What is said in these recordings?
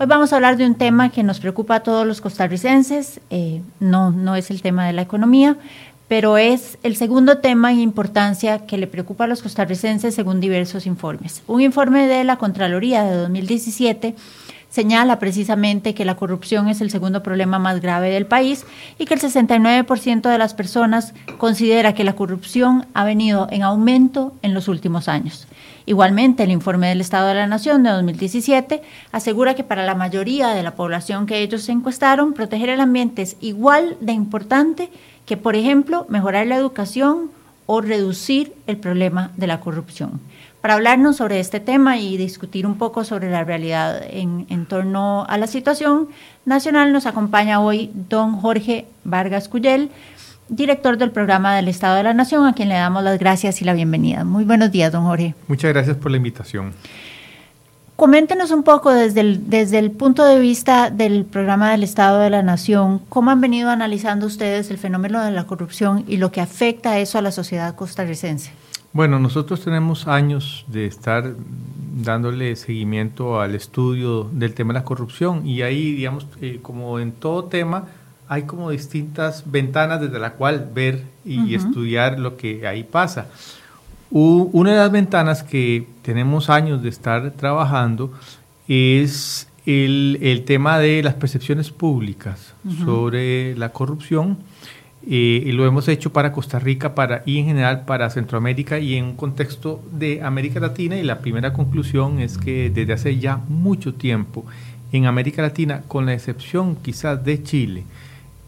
Hoy vamos a hablar de un tema que nos preocupa a todos los costarricenses, eh, no, no es el tema de la economía, pero es el segundo tema en importancia que le preocupa a los costarricenses según diversos informes. Un informe de la Contraloría de 2017 señala precisamente que la corrupción es el segundo problema más grave del país y que el 69% de las personas considera que la corrupción ha venido en aumento en los últimos años. Igualmente, el informe del Estado de la Nación de 2017 asegura que para la mayoría de la población que ellos encuestaron, proteger el ambiente es igual de importante que, por ejemplo, mejorar la educación o reducir el problema de la corrupción. Para hablarnos sobre este tema y discutir un poco sobre la realidad en, en, torno a la situación nacional, nos acompaña hoy don Jorge Vargas Cuyel, director del programa del Estado de la Nación, a quien le damos las gracias y la bienvenida. Muy buenos días, don Jorge. Muchas gracias por la invitación. Coméntenos un poco desde el, desde el punto de vista del programa del Estado de la Nación, cómo han venido analizando ustedes el fenómeno de la corrupción y lo que afecta a eso a la sociedad costarricense. Bueno, nosotros tenemos años de estar dándole seguimiento al estudio del tema de la corrupción y ahí, digamos, eh, como en todo tema, hay como distintas ventanas desde la cual ver y uh -huh. estudiar lo que ahí pasa. U una de las ventanas que tenemos años de estar trabajando es el, el tema de las percepciones públicas uh -huh. sobre la corrupción eh, y lo hemos hecho para Costa Rica para, y en general para Centroamérica y en un contexto de América Latina y la primera conclusión es que desde hace ya mucho tiempo en América Latina, con la excepción quizás de Chile,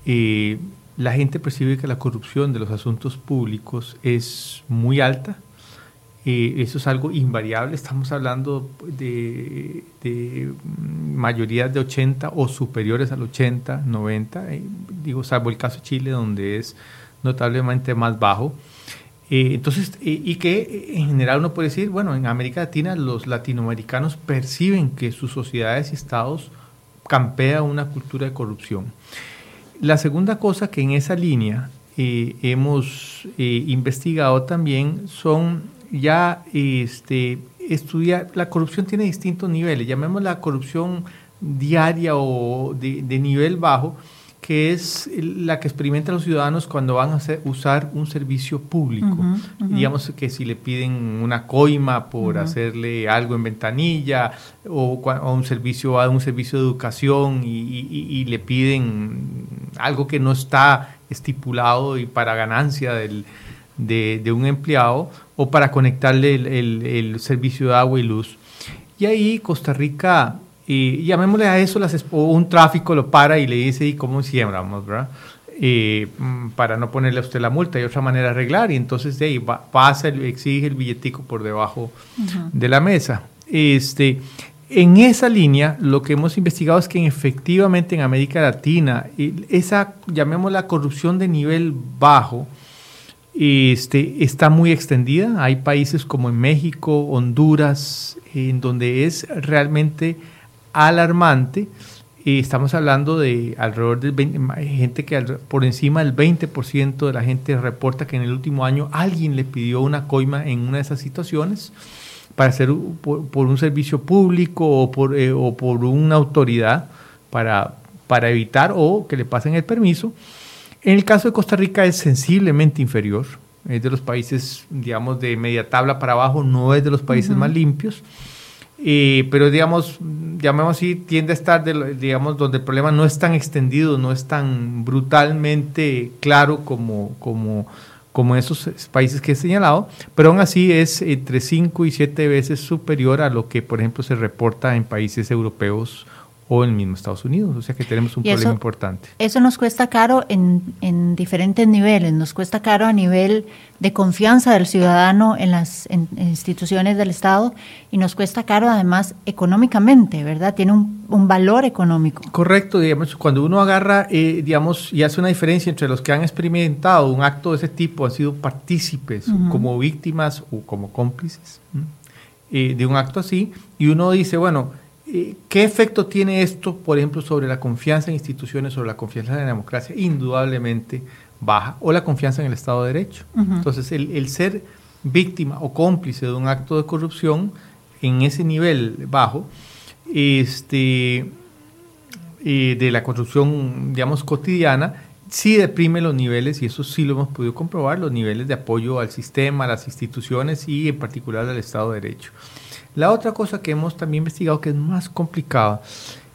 eh, la gente percibe que la corrupción de los asuntos públicos es muy alta. Eso es algo invariable, estamos hablando de, de mayorías de 80 o superiores al 80, 90, eh, digo, salvo el caso de Chile, donde es notablemente más bajo. Eh, entonces, eh, y que en general uno puede decir, bueno, en América Latina los latinoamericanos perciben que sus sociedades y estados campea una cultura de corrupción. La segunda cosa que en esa línea hemos investigado también son ya este, estudiar, la corrupción tiene distintos niveles, llamemos la corrupción diaria o de, de nivel bajo, que es la que experimentan los ciudadanos cuando van a hacer, usar un servicio público. Uh -huh, uh -huh. Digamos que si le piden una coima por uh -huh. hacerle algo en ventanilla o, o, un servicio a un servicio de educación y, y, y, le piden algo que no está estipulado y para ganancia del, de, de, un empleado o para conectarle el, el, el servicio de agua y luz. Y ahí Costa Rica y llamémosle a eso, las, un tráfico lo para y le dice, ¿y cómo siembramos, verdad? Eh, para no ponerle a usted la multa, hay otra manera de arreglar, y entonces de ahí va, pasa, exige el billetico por debajo uh -huh. de la mesa. Este, en esa línea, lo que hemos investigado es que efectivamente en América Latina, esa, llamémosla corrupción de nivel bajo, este, está muy extendida. Hay países como en México, Honduras, en donde es realmente alarmante. Y estamos hablando de alrededor de 20, gente que por encima del 20% de la gente reporta que en el último año alguien le pidió una coima en una de esas situaciones para hacer por, un servicio público o por, eh, una autoridad para evitar o que le pasen el permiso. En el caso de Costa Rica es sensiblemente inferior, es de los países, digamos, de media tabla para abajo, no es de los países uh -huh. más limpios. Eh, pero digamos, llamemos así, tiende a estar, de, digamos, donde el problema no es tan extendido, no es tan brutalmente claro como, como, como esos países que he señalado, pero aún así es entre 5 y 7 veces superior a lo que, por ejemplo, se reporta en países europeos o en el mismo Estados Unidos. O sea que tenemos un problema eso, importante. Eso nos cuesta caro en, en, diferentes niveles. Nos cuesta caro a nivel de confianza del ciudadano en las en, en instituciones del Estado y nos cuesta caro además económicamente, ¿verdad? Tiene un, un valor económico. Correcto, digamos, cuando uno agarra, eh, digamos, y hace una diferencia entre los que han experimentado un acto de ese tipo, han sido partícipes uh -huh. como víctimas o como cómplices eh, de un acto así, y uno dice, bueno, ¿Qué efecto tiene esto, por ejemplo, sobre la confianza en instituciones, sobre la confianza en la democracia? Indudablemente baja. O la confianza en el Estado de Derecho. Uh -huh. Entonces, el, el, ser víctima o cómplice de un acto de corrupción en ese nivel bajo, este, eh, de la corrupción, digamos, cotidiana, sí deprime los niveles, y eso sí lo hemos podido comprobar, los niveles de apoyo al sistema, a las instituciones y en particular al Estado de Derecho. La otra cosa que hemos también investigado que es más complicada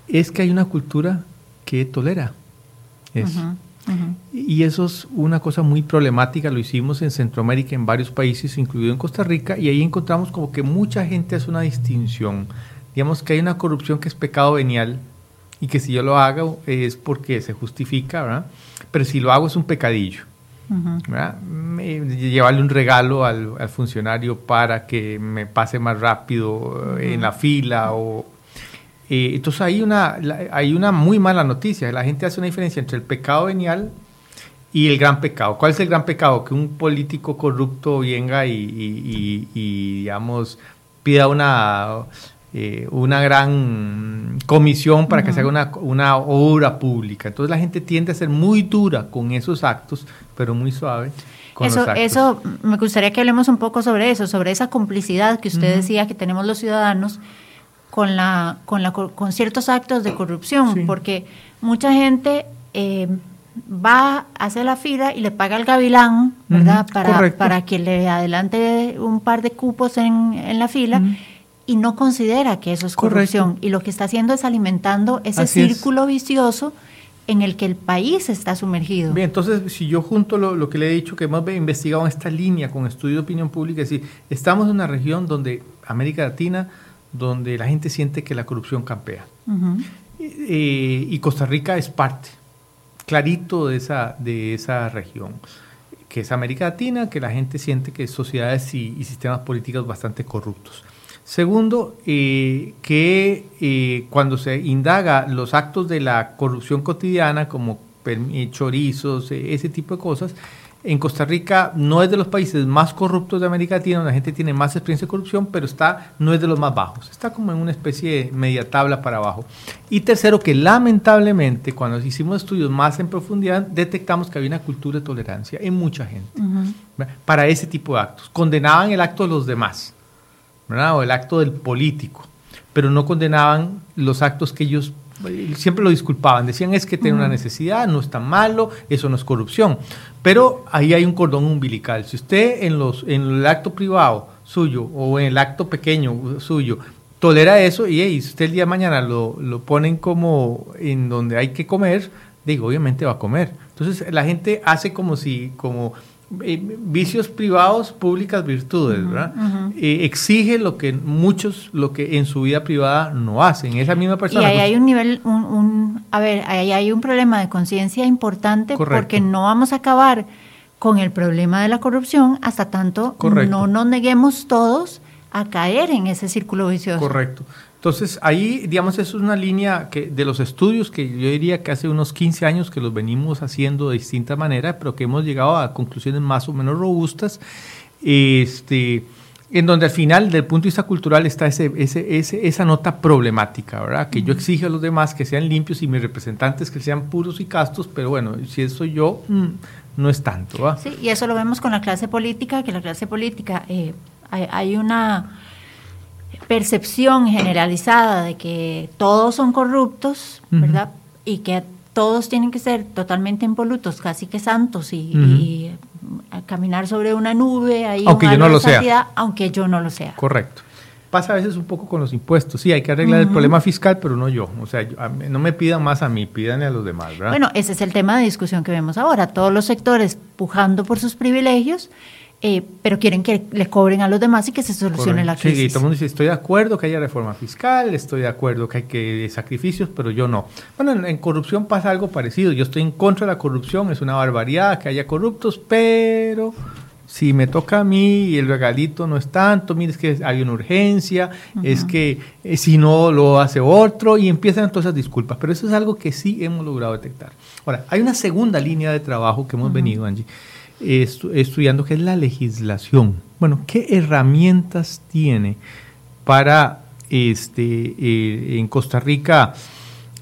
es que hay una cultura que tolera eso. Y eso es una cosa muy problemática, lo hicimos en Centroamérica, en varios países, incluido en Costa Rica, y ahí encontramos como que mucha gente hace una distinción. Digamos que hay una corrupción que es pecado venial y que si yo lo hago es porque se justifica, ¿verdad? Pero si lo hago es un pecadillo. Llevarle un regalo al, funcionario para que me pase más rápido en la fila o eh, entonces hay una, hay una muy mala noticia. La gente hace una diferencia entre el pecado venial y el gran pecado. ¿Cuál es el gran pecado? Que un político corrupto venga y, digamos, pida una, eh, una gran comisión para que se haga una, una, obra pública. Entonces la gente tiende a ser muy dura con esos actos, pero muy suave. Con eso, eso me gustaría que hablemos un poco sobre eso, sobre esa complicidad que usted decía que tenemos los ciudadanos con, la, con, la, con ciertos actos de corrupción, porque mucha gente eh, va, hace la fila y le paga al gavilán, ¿verdad? para, para que le adelante un par de cupos en, en la fila. Y no considera que eso es corrupción. Y lo que está haciendo es alimentando ese círculo vicioso en el que el país está sumergido. Bien, entonces, si yo junto lo, lo, que le he dicho, que hemos investigado en esta línea con estudio de opinión pública, es decir, estamos en una región donde América Latina donde la gente siente que la corrupción campea. Eh, y Costa Rica es parte, clarito de esa, de esa región, que es América Latina, que la gente siente que sociedades y, sistemas políticos bastante corruptos. Segundo, eh, que eh, cuando se indaga los actos de la corrupción cotidiana, como chorizos, ese tipo de cosas, en Costa Rica no es de los países más corruptos de América Latina, donde la gente tiene más experiencia de corrupción, pero está, no es de los más bajos. Está como en una especie de media tabla para abajo. Y tercero, que lamentablemente, cuando hicimos estudios más en profundidad, detectamos que había una cultura de tolerancia en mucha gente para ese tipo de actos. Condenaban el acto de los demás, o el acto del político, pero no condenaban los actos que ellos siempre lo disculpaban, decían es que tiene una necesidad, no es tan malo, eso no es corrupción. Pero ahí hay un cordón umbilical. Si usted en, los, en el acto privado suyo o en el acto pequeño suyo tolera eso y si usted el día de mañana lo, lo ponen como en donde hay que comer, digo, obviamente va a comer. Entonces la gente hace como si, como eh, vicios privados, públicas virtudes, ¿verdad? Eh, exige lo que muchos, lo que en su vida privada no hacen. Esa misma persona. Y ahí hay un nivel, un, a ver, ahí hay un problema de conciencia importante porque no vamos a acabar con el problema de la corrupción hasta tanto no nos neguemos todos a caer en ese círculo vicioso. Correcto. Entonces, ahí, digamos, es una línea que, de los estudios que yo diría que hace unos 15 años que los venimos haciendo de distinta manera, pero que hemos llegado a conclusiones más o menos robustas, este, en donde al final, desde el punto de vista cultural, está ese, ese, esa nota problemática, ¿verdad? Que yo exijo a los demás que sean limpios y mis representantes que sean puros y castos, pero bueno, si eso yo, mm, no es tanto, ¿verdad? Sí, y eso lo vemos con la clase política, que la clase política, eh, hay una percepción generalizada de que todos son corruptos, ¿verdad? Y que todos tienen que ser totalmente impolutos, casi que santos y, caminar sobre una nube ahí aunque yo no lo sea. aunque yo no lo sea. Correcto. Pasa a veces un poco con los impuestos. Sí hay que arreglar el problema fiscal pero no yo. O sea no me pidan más a mí pídanle a los demás ¿verdad? bueno ese es el tema de discusión que vemos ahora. Todos los sectores pujando por sus privilegios eh, pero quieren que le cobren a los demás y que se solucione la crisis. Sí, todo el mundo dice, estoy de acuerdo que haya reforma fiscal, estoy de acuerdo que hay que sacrificios, pero yo no. Bueno, en, corrupción pasa algo parecido. Yo estoy en contra de la corrupción, es una barbaridad que haya corruptos, pero si me toca a mí y el regalito no es tanto, mire, es que hay una urgencia, es que eh, si no lo hace otro, y empiezan todas esas disculpas. Pero eso es algo que sí hemos logrado detectar. Ahora, hay una segunda línea de trabajo que hemos venido, Angie estudiando, que es la legislación. Bueno, ¿qué herramientas tiene para este, eh, en Costa Rica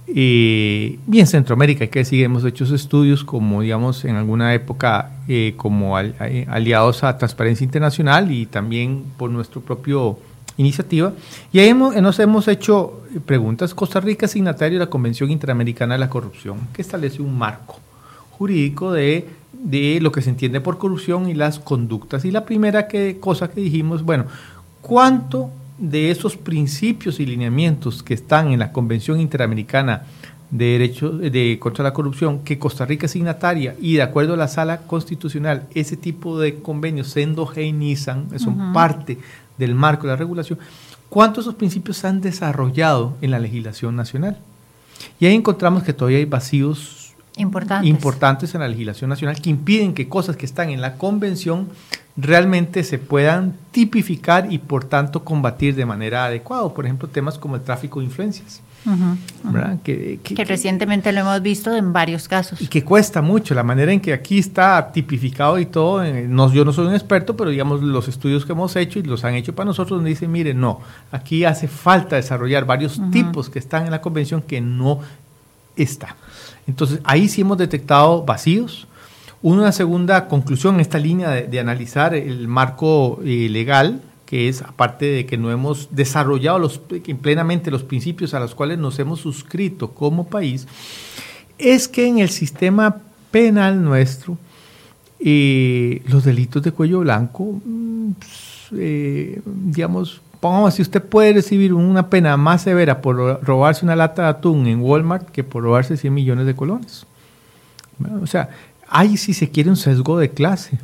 eh, y en Centroamérica? que decir, hemos hecho estudios como, digamos, en alguna época eh, como aliados a Transparencia Internacional y también por nuestro propio iniciativa. Y ahí nos hemos hecho preguntas. Costa Rica es signatario de la Convención Interamericana de la Corrupción, que establece un marco jurídico de, de lo que se entiende por corrupción y las conductas. Y la primera que, cosa que dijimos, bueno, ¿cuánto de esos principios y lineamientos que están en la Convención Interamericana de Derechos de contra la Corrupción, que Costa Rica es signataria y de acuerdo a la Sala Constitucional, ese tipo de convenios se endogenizan, son parte del marco de la regulación, ¿cuántos de esos principios se han desarrollado en la legislación nacional? Y ahí encontramos que todavía hay vacíos importantes. importantes en la legislación nacional que impiden que cosas que están en la convención realmente se puedan tipificar y por tanto combatir de manera adecuada. Por ejemplo, temas como el tráfico de influencias. Que, recientemente lo hemos visto en varios casos. Y que cuesta mucho, la manera en que aquí está tipificado y todo, eh, no, yo no soy un experto, pero digamos los estudios que hemos hecho y los han hecho para nosotros, nos dicen, mire, no, aquí hace falta desarrollar varios tipos que están en la convención que no está. Entonces, ahí sí hemos detectado vacíos. Una segunda conclusión en esta línea de, analizar el marco eh, legal que es, aparte de que no hemos desarrollado plenamente los principios a los cuales nos hemos suscrito como país, es que en el sistema penal nuestro, eh, los delitos de cuello blanco, mm, eh, digamos, pongamos si usted puede recibir una pena más severa por robarse una lata de atún en Walmart que por robarse 100 millones de colones. O sea, hay si se quiere un sesgo de clase.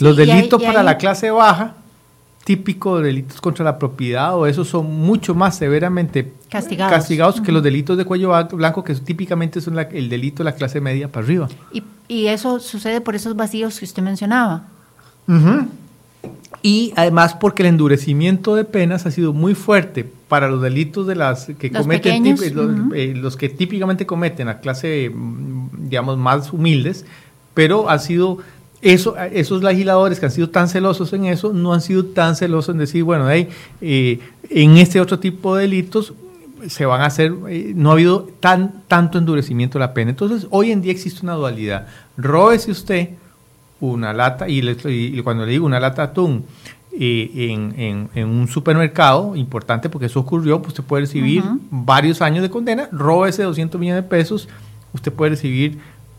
los delitos para la clase baja típico de delitos contra la propiedad o esos son mucho más severamente castigados, que los delitos de cuello blanco que típicamente son el delito de la clase media para arriba. Y, eso sucede por esos vacíos que usted mencionaba. Y además porque el endurecimiento de penas ha sido muy fuerte para los delitos de las que cometen eh, los, que típicamente cometen la clase mm, digamos más humildes, pero ha sido eso, esos legisladores que han sido tan celosos en eso no han sido tan celosos en decir, bueno, hey, eh, en este otro tipo de delitos se van a hacer, eh, no ha habido tan, tanto endurecimiento de la pena. Entonces, hoy en día existe una dualidad. Róbese usted una lata, y, cuando le digo una lata de atún, eh, en, en, un supermercado, importante porque eso ocurrió, pues usted puede recibir varios años de condena, róbese 200 millones de pesos, usted puede recibir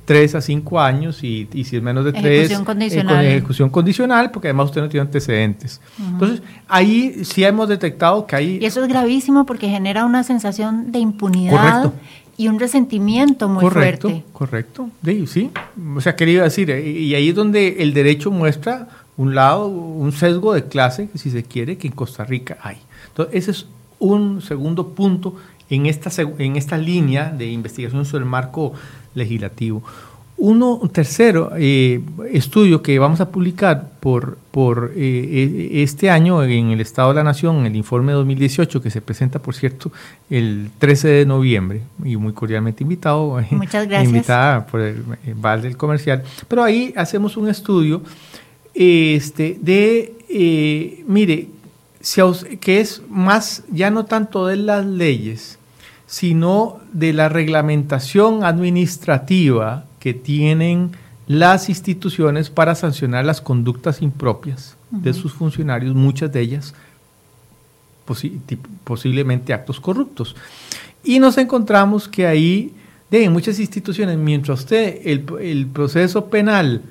3 a 5 años y, si es menos de 3, ejecución eh, condicional. con ejecución condicional, porque además usted no tiene antecedentes. Entonces, ahí sí hemos detectado que hay... Y eso es gravísimo porque genera una sensación de impunidad. Y un resentimiento muy fuerte. Correcto, sí, sí. O sea, quería decir, eh, y ahí es donde el derecho muestra un lado, un sesgo de clase, si se quiere, que en Costa Rica hay. Entonces, ese es un segundo punto en esta, en esta línea de investigación sobre el marco legislativo. Uno, un tercero eh, estudio que vamos a publicar por, por eh, e, este año en el Estado de la Nación, el informe 2018, que se presenta, por cierto, el 13 de noviembre, y muy cordialmente invitado. Muchas gracias. Invitada por el Val del Comercial. Pero ahí hacemos un estudio este, de, eh, mire, que es más, ya no tanto de las leyes, sino de la reglamentación administrativa que tienen las instituciones para sancionar las conductas impropias de sus funcionarios, muchas de ellas posiblemente actos corruptos. Y nos encontramos que ahí, de muchas instituciones, mientras usted el, el proceso penal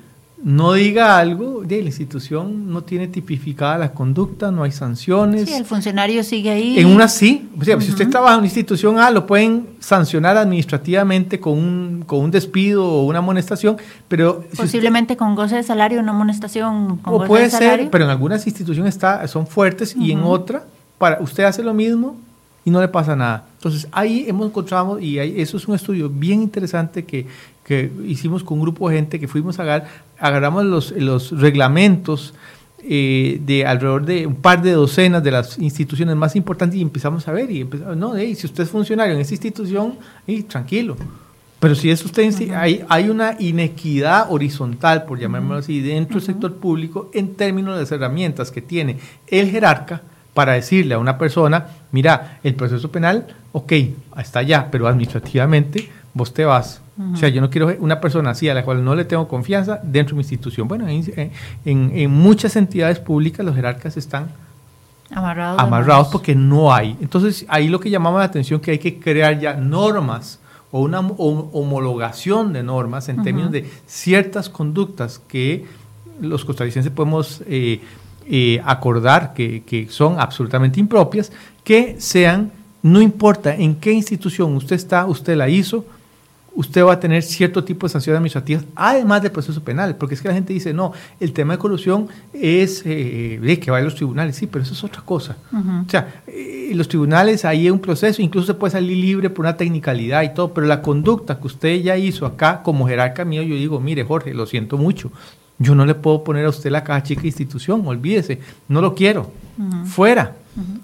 no diga algo, de la institución no tiene tipificada la conducta, no hay sanciones. Sí, el funcionario sigue ahí. En una sí, o sea, si usted trabaja en una institución A, lo pueden sancionar administrativamente con un, con un despido o una amonestación, pero... Posiblemente con goce de salario, una amonestación con o puede ser, pero en algunas instituciones está, son fuertes y en otra, para, usted hace lo mismo y no le pasa nada. Entonces ahí hemos encontrado, y eso es un estudio bien interesante que, que hicimos con un grupo de gente que fuimos a agarrar, agarramos los, los reglamentos eh, de alrededor de un par de docenas de las instituciones más importantes y empezamos a ver, y empezamos, no, si usted es funcionario en esa institución, tranquilo. Pero si es usted, hay, hay una inequidad horizontal, por llamarlo así, dentro del sector público en términos de las herramientas que tiene el jerarca para decirle a una persona, mira, el proceso penal, ok, está allá, pero administrativamente vos te vas. O sea, yo no quiero una persona así a la cual no le tengo confianza dentro de mi institución. Bueno, en, en, muchas entidades públicas los jerarcas están amarrados, amarrados porque no hay. Entonces ahí lo que llamamos la atención que hay que crear ya normas o una homologación de normas en términos de ciertas conductas que los costarricenses podemos eh, eh, acordar que, que, son absolutamente impropias, que sean, no importa en qué institución usted está, usted la hizo, usted va a tener cierto tipo de sanciones administrativas, además del proceso penal, porque es que la gente dice, no, el tema de corrupción es eh, que va a los tribunales, sí, pero eso es otra cosa. O sea, eh, los tribunales, ahí hay un proceso, incluso se puede salir libre por una tecnicalidad y todo, pero la conducta que usted ya hizo acá como jerarca mío, yo digo, mire Jorge, lo siento mucho, yo no le puedo poner a usted la caja chica institución, olvídese, no lo quiero, fuera.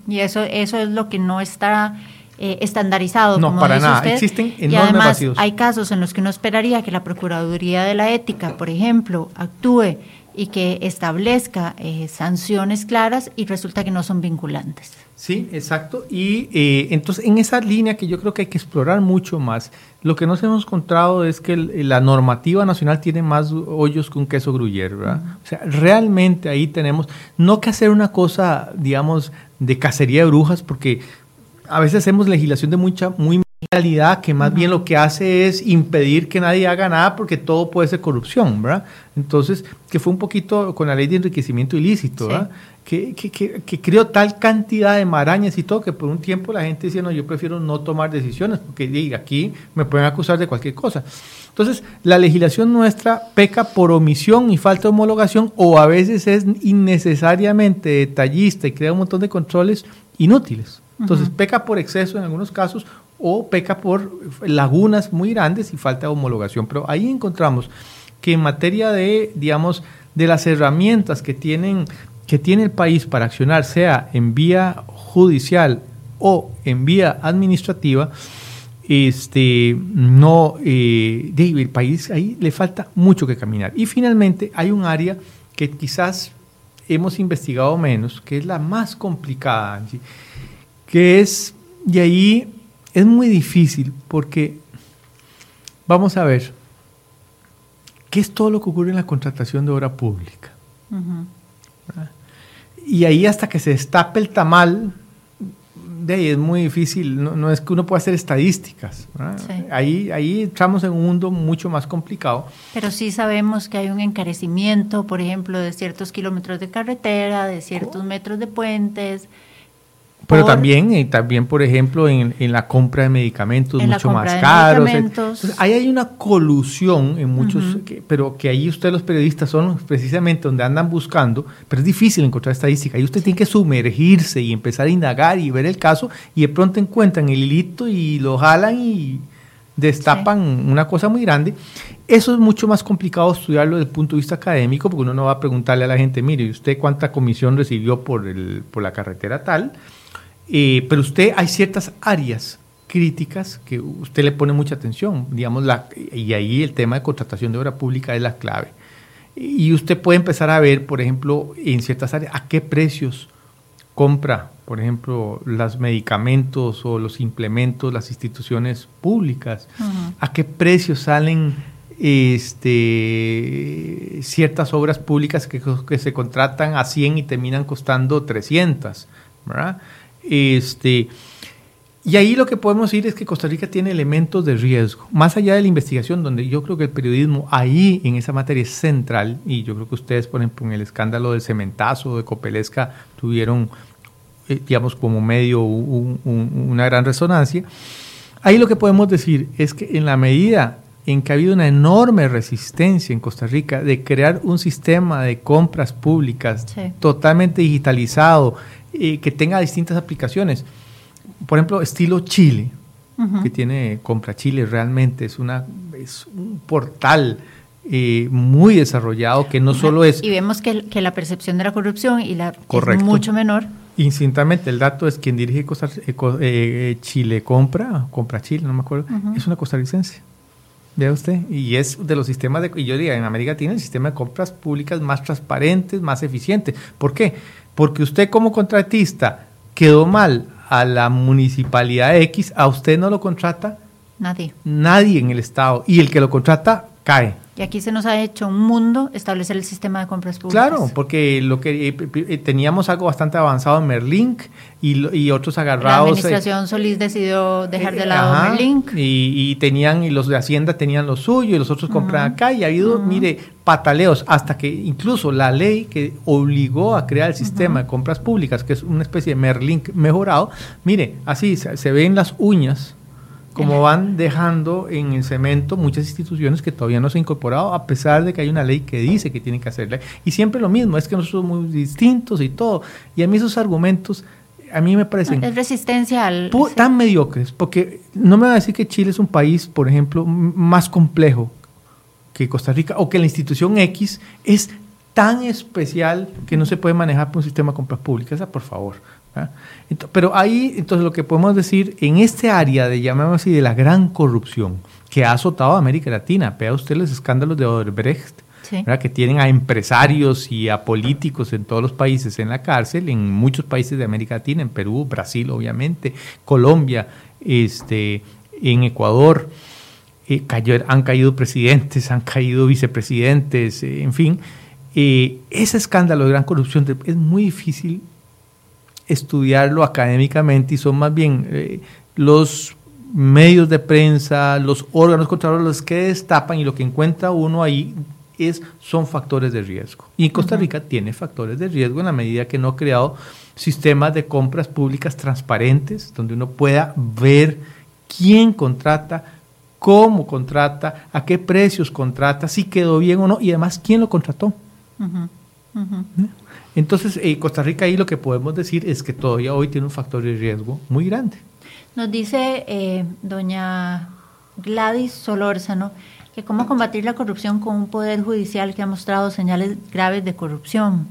Y eso, eso es lo que no está eh, estandarizado. No, para nada. Existen enormes y además Hay casos en los que uno esperaría que la Procuraduría de la Ética, por ejemplo, actúe y que establezca eh, sanciones claras y resulta que no son vinculantes. Sí, exacto. Y eh, entonces en esa línea que yo creo que hay que explorar mucho más, lo que nos hemos encontrado es que la normativa nacional tiene más hoyos que un queso gruyere, ¿verdad? O sea, realmente ahí tenemos, no que hacer una cosa, digamos, de cacería de brujas, porque a veces hacemos legislación de mucha, muy calidad que más bien lo que hace es impedir que nadie haga nada porque todo puede ser corrupción, ¿verdad? Entonces, que fue un poquito con la ley de enriquecimiento ilícito, ¿verdad? Que, que, que, creó tal cantidad de marañas y todo que por un tiempo la gente decía, no, yo prefiero no tomar decisiones porque aquí me pueden acusar de cualquier cosa. Entonces, la legislación nuestra peca por omisión y falta de homologación o a veces es innecesariamente detallista y crea un montón de controles inútiles. Entonces, peca por exceso en algunos casos o peca por lagunas muy grandes y falta de homologación. Pero ahí encontramos que en materia de, digamos, de las herramientas que tienen que tiene el país para accionar, sea en vía judicial o en vía administrativa, este, no, eh, el país ahí le falta mucho que caminar. Y finalmente hay un área que quizás hemos investigado menos, que es la más complicada, que es, y ahí es muy difícil porque, vamos a ver, ¿qué es todo lo que ocurre en la contratación de obra pública? Y ahí hasta que se destape el tamal, de ahí es muy difícil, no, es que uno pueda hacer estadísticas. Ahí, ahí entramos en un mundo mucho más complicado. Pero sí sabemos que hay un encarecimiento, por ejemplo, de ciertos kilómetros de carretera, de ciertos metros de puentes, pero también, eh, también, por ejemplo, en, la compra de medicamentos mucho más caros. ahí hay una colusión en muchos, pero que ahí ustedes los periodistas son precisamente donde andan buscando, pero es difícil encontrar estadística. Ahí usted tiene que sumergirse y empezar a indagar y ver el caso y de pronto encuentran el hilito y lo jalan y destapan una cosa muy grande. Eso es mucho más complicado estudiarlo desde el punto de vista académico, porque uno no va a preguntarle a la gente, mire, ¿usted cuánta comisión recibió por, el, por la carretera tal? Eh, pero usted hay ciertas áreas críticas que usted le pone mucha atención, digamos, la, y ahí el tema de contratación de obra pública es la clave. Y usted puede empezar a ver, por ejemplo, en ciertas áreas, a qué precios compra, por ejemplo, los medicamentos o los implementos, las instituciones públicas, a qué precios salen este, ciertas obras públicas que, que, se contratan a 100 y terminan costando 300, ¿verdad? Este, y ahí lo que podemos decir es que Costa Rica tiene elementos de riesgo, más allá de la investigación, donde yo creo que el periodismo ahí en esa materia es central, y yo creo que ustedes, por ejemplo, en el escándalo del cementazo de Copelesca tuvieron, eh, digamos, como medio una gran resonancia. Ahí lo que podemos decir es que en la medida en que ha habido una enorme resistencia en Costa Rica de crear un sistema de compras públicas totalmente digitalizado, que tenga distintas aplicaciones. Por ejemplo, estilo Chile, que tiene Compra Chile, realmente es, una, es un portal eh, muy desarrollado que no solo es... Y vemos que, que, la percepción de la corrupción y la es mucho menor. Instintamente, el dato es quien dirige Costa, eh, eh, Chile Compra, Compra Chile, no me acuerdo, es una costarricense. Vea usted, y es de los sistemas de, y yo diría, en América tiene el sistema de compras públicas más transparentes, más eficientes. ¿Por qué? Porque usted como contratista quedó mal a la municipalidad X, a usted no lo contrata nadie. Nadie en el Estado. Y el que lo contrata cae. Y aquí se nos ha hecho un mundo establecer el sistema de compras públicas. Claro, porque lo que eh, eh, teníamos algo bastante avanzado en Merlink y, y otros agarrados. La administración Solís decidió dejar de lado Merlink. Y, y, tenían, y los de Hacienda tenían lo suyo y los otros compran acá. Y ha habido, mire, pataleos hasta que incluso la ley que obligó a crear el sistema de compras públicas, que es una especie de Merlink mejorado, mire, así se, se ven las uñas como van dejando en el cemento muchas instituciones que todavía no se han incorporado, a pesar de que hay una ley que dice que tienen que hacerla. Y siempre lo mismo, es que nosotros somos muy distintos y todo. Y a mí esos argumentos, a mí me parecen... Es resistencia al... Tan mediocres, porque no me va a decir que Chile es un país, por ejemplo, más complejo que Costa Rica, o que la institución X es tan especial que no se puede manejar por un sistema de compras públicas. por favor. ¿Ah? Pero ahí, entonces, lo que podemos decir, en este área de, llamamos así, de la gran corrupción que ha azotado a América Latina, vea usted los escándalos de Odebrecht, que tienen a empresarios y a políticos en todos los países en la cárcel, en muchos países de América Latina, en Perú, Brasil, obviamente, Colombia, este, en Ecuador. Eh, han caído presidentes, han caído vicepresidentes, eh, en fin. Eh, ese escándalo de gran corrupción es muy difícil estudiarlo académicamente y son más bien eh, los medios de prensa, los órganos controladores los que destapan y lo que encuentra uno ahí es, son factores de riesgo. Y Costa Rica tiene factores de riesgo en la medida que no ha creado sistemas de compras públicas transparentes, donde uno pueda ver quién contrata, cómo contrata, a qué precios contrata, si quedó bien o no, y además quién lo contrató. Entonces, eh, Costa Rica ahí lo que podemos decir es que todavía hoy tiene un factor de riesgo muy grande. Nos dice eh, doña Gladys Solórzano que cómo combatir la corrupción con un poder judicial que ha mostrado señales graves de corrupción.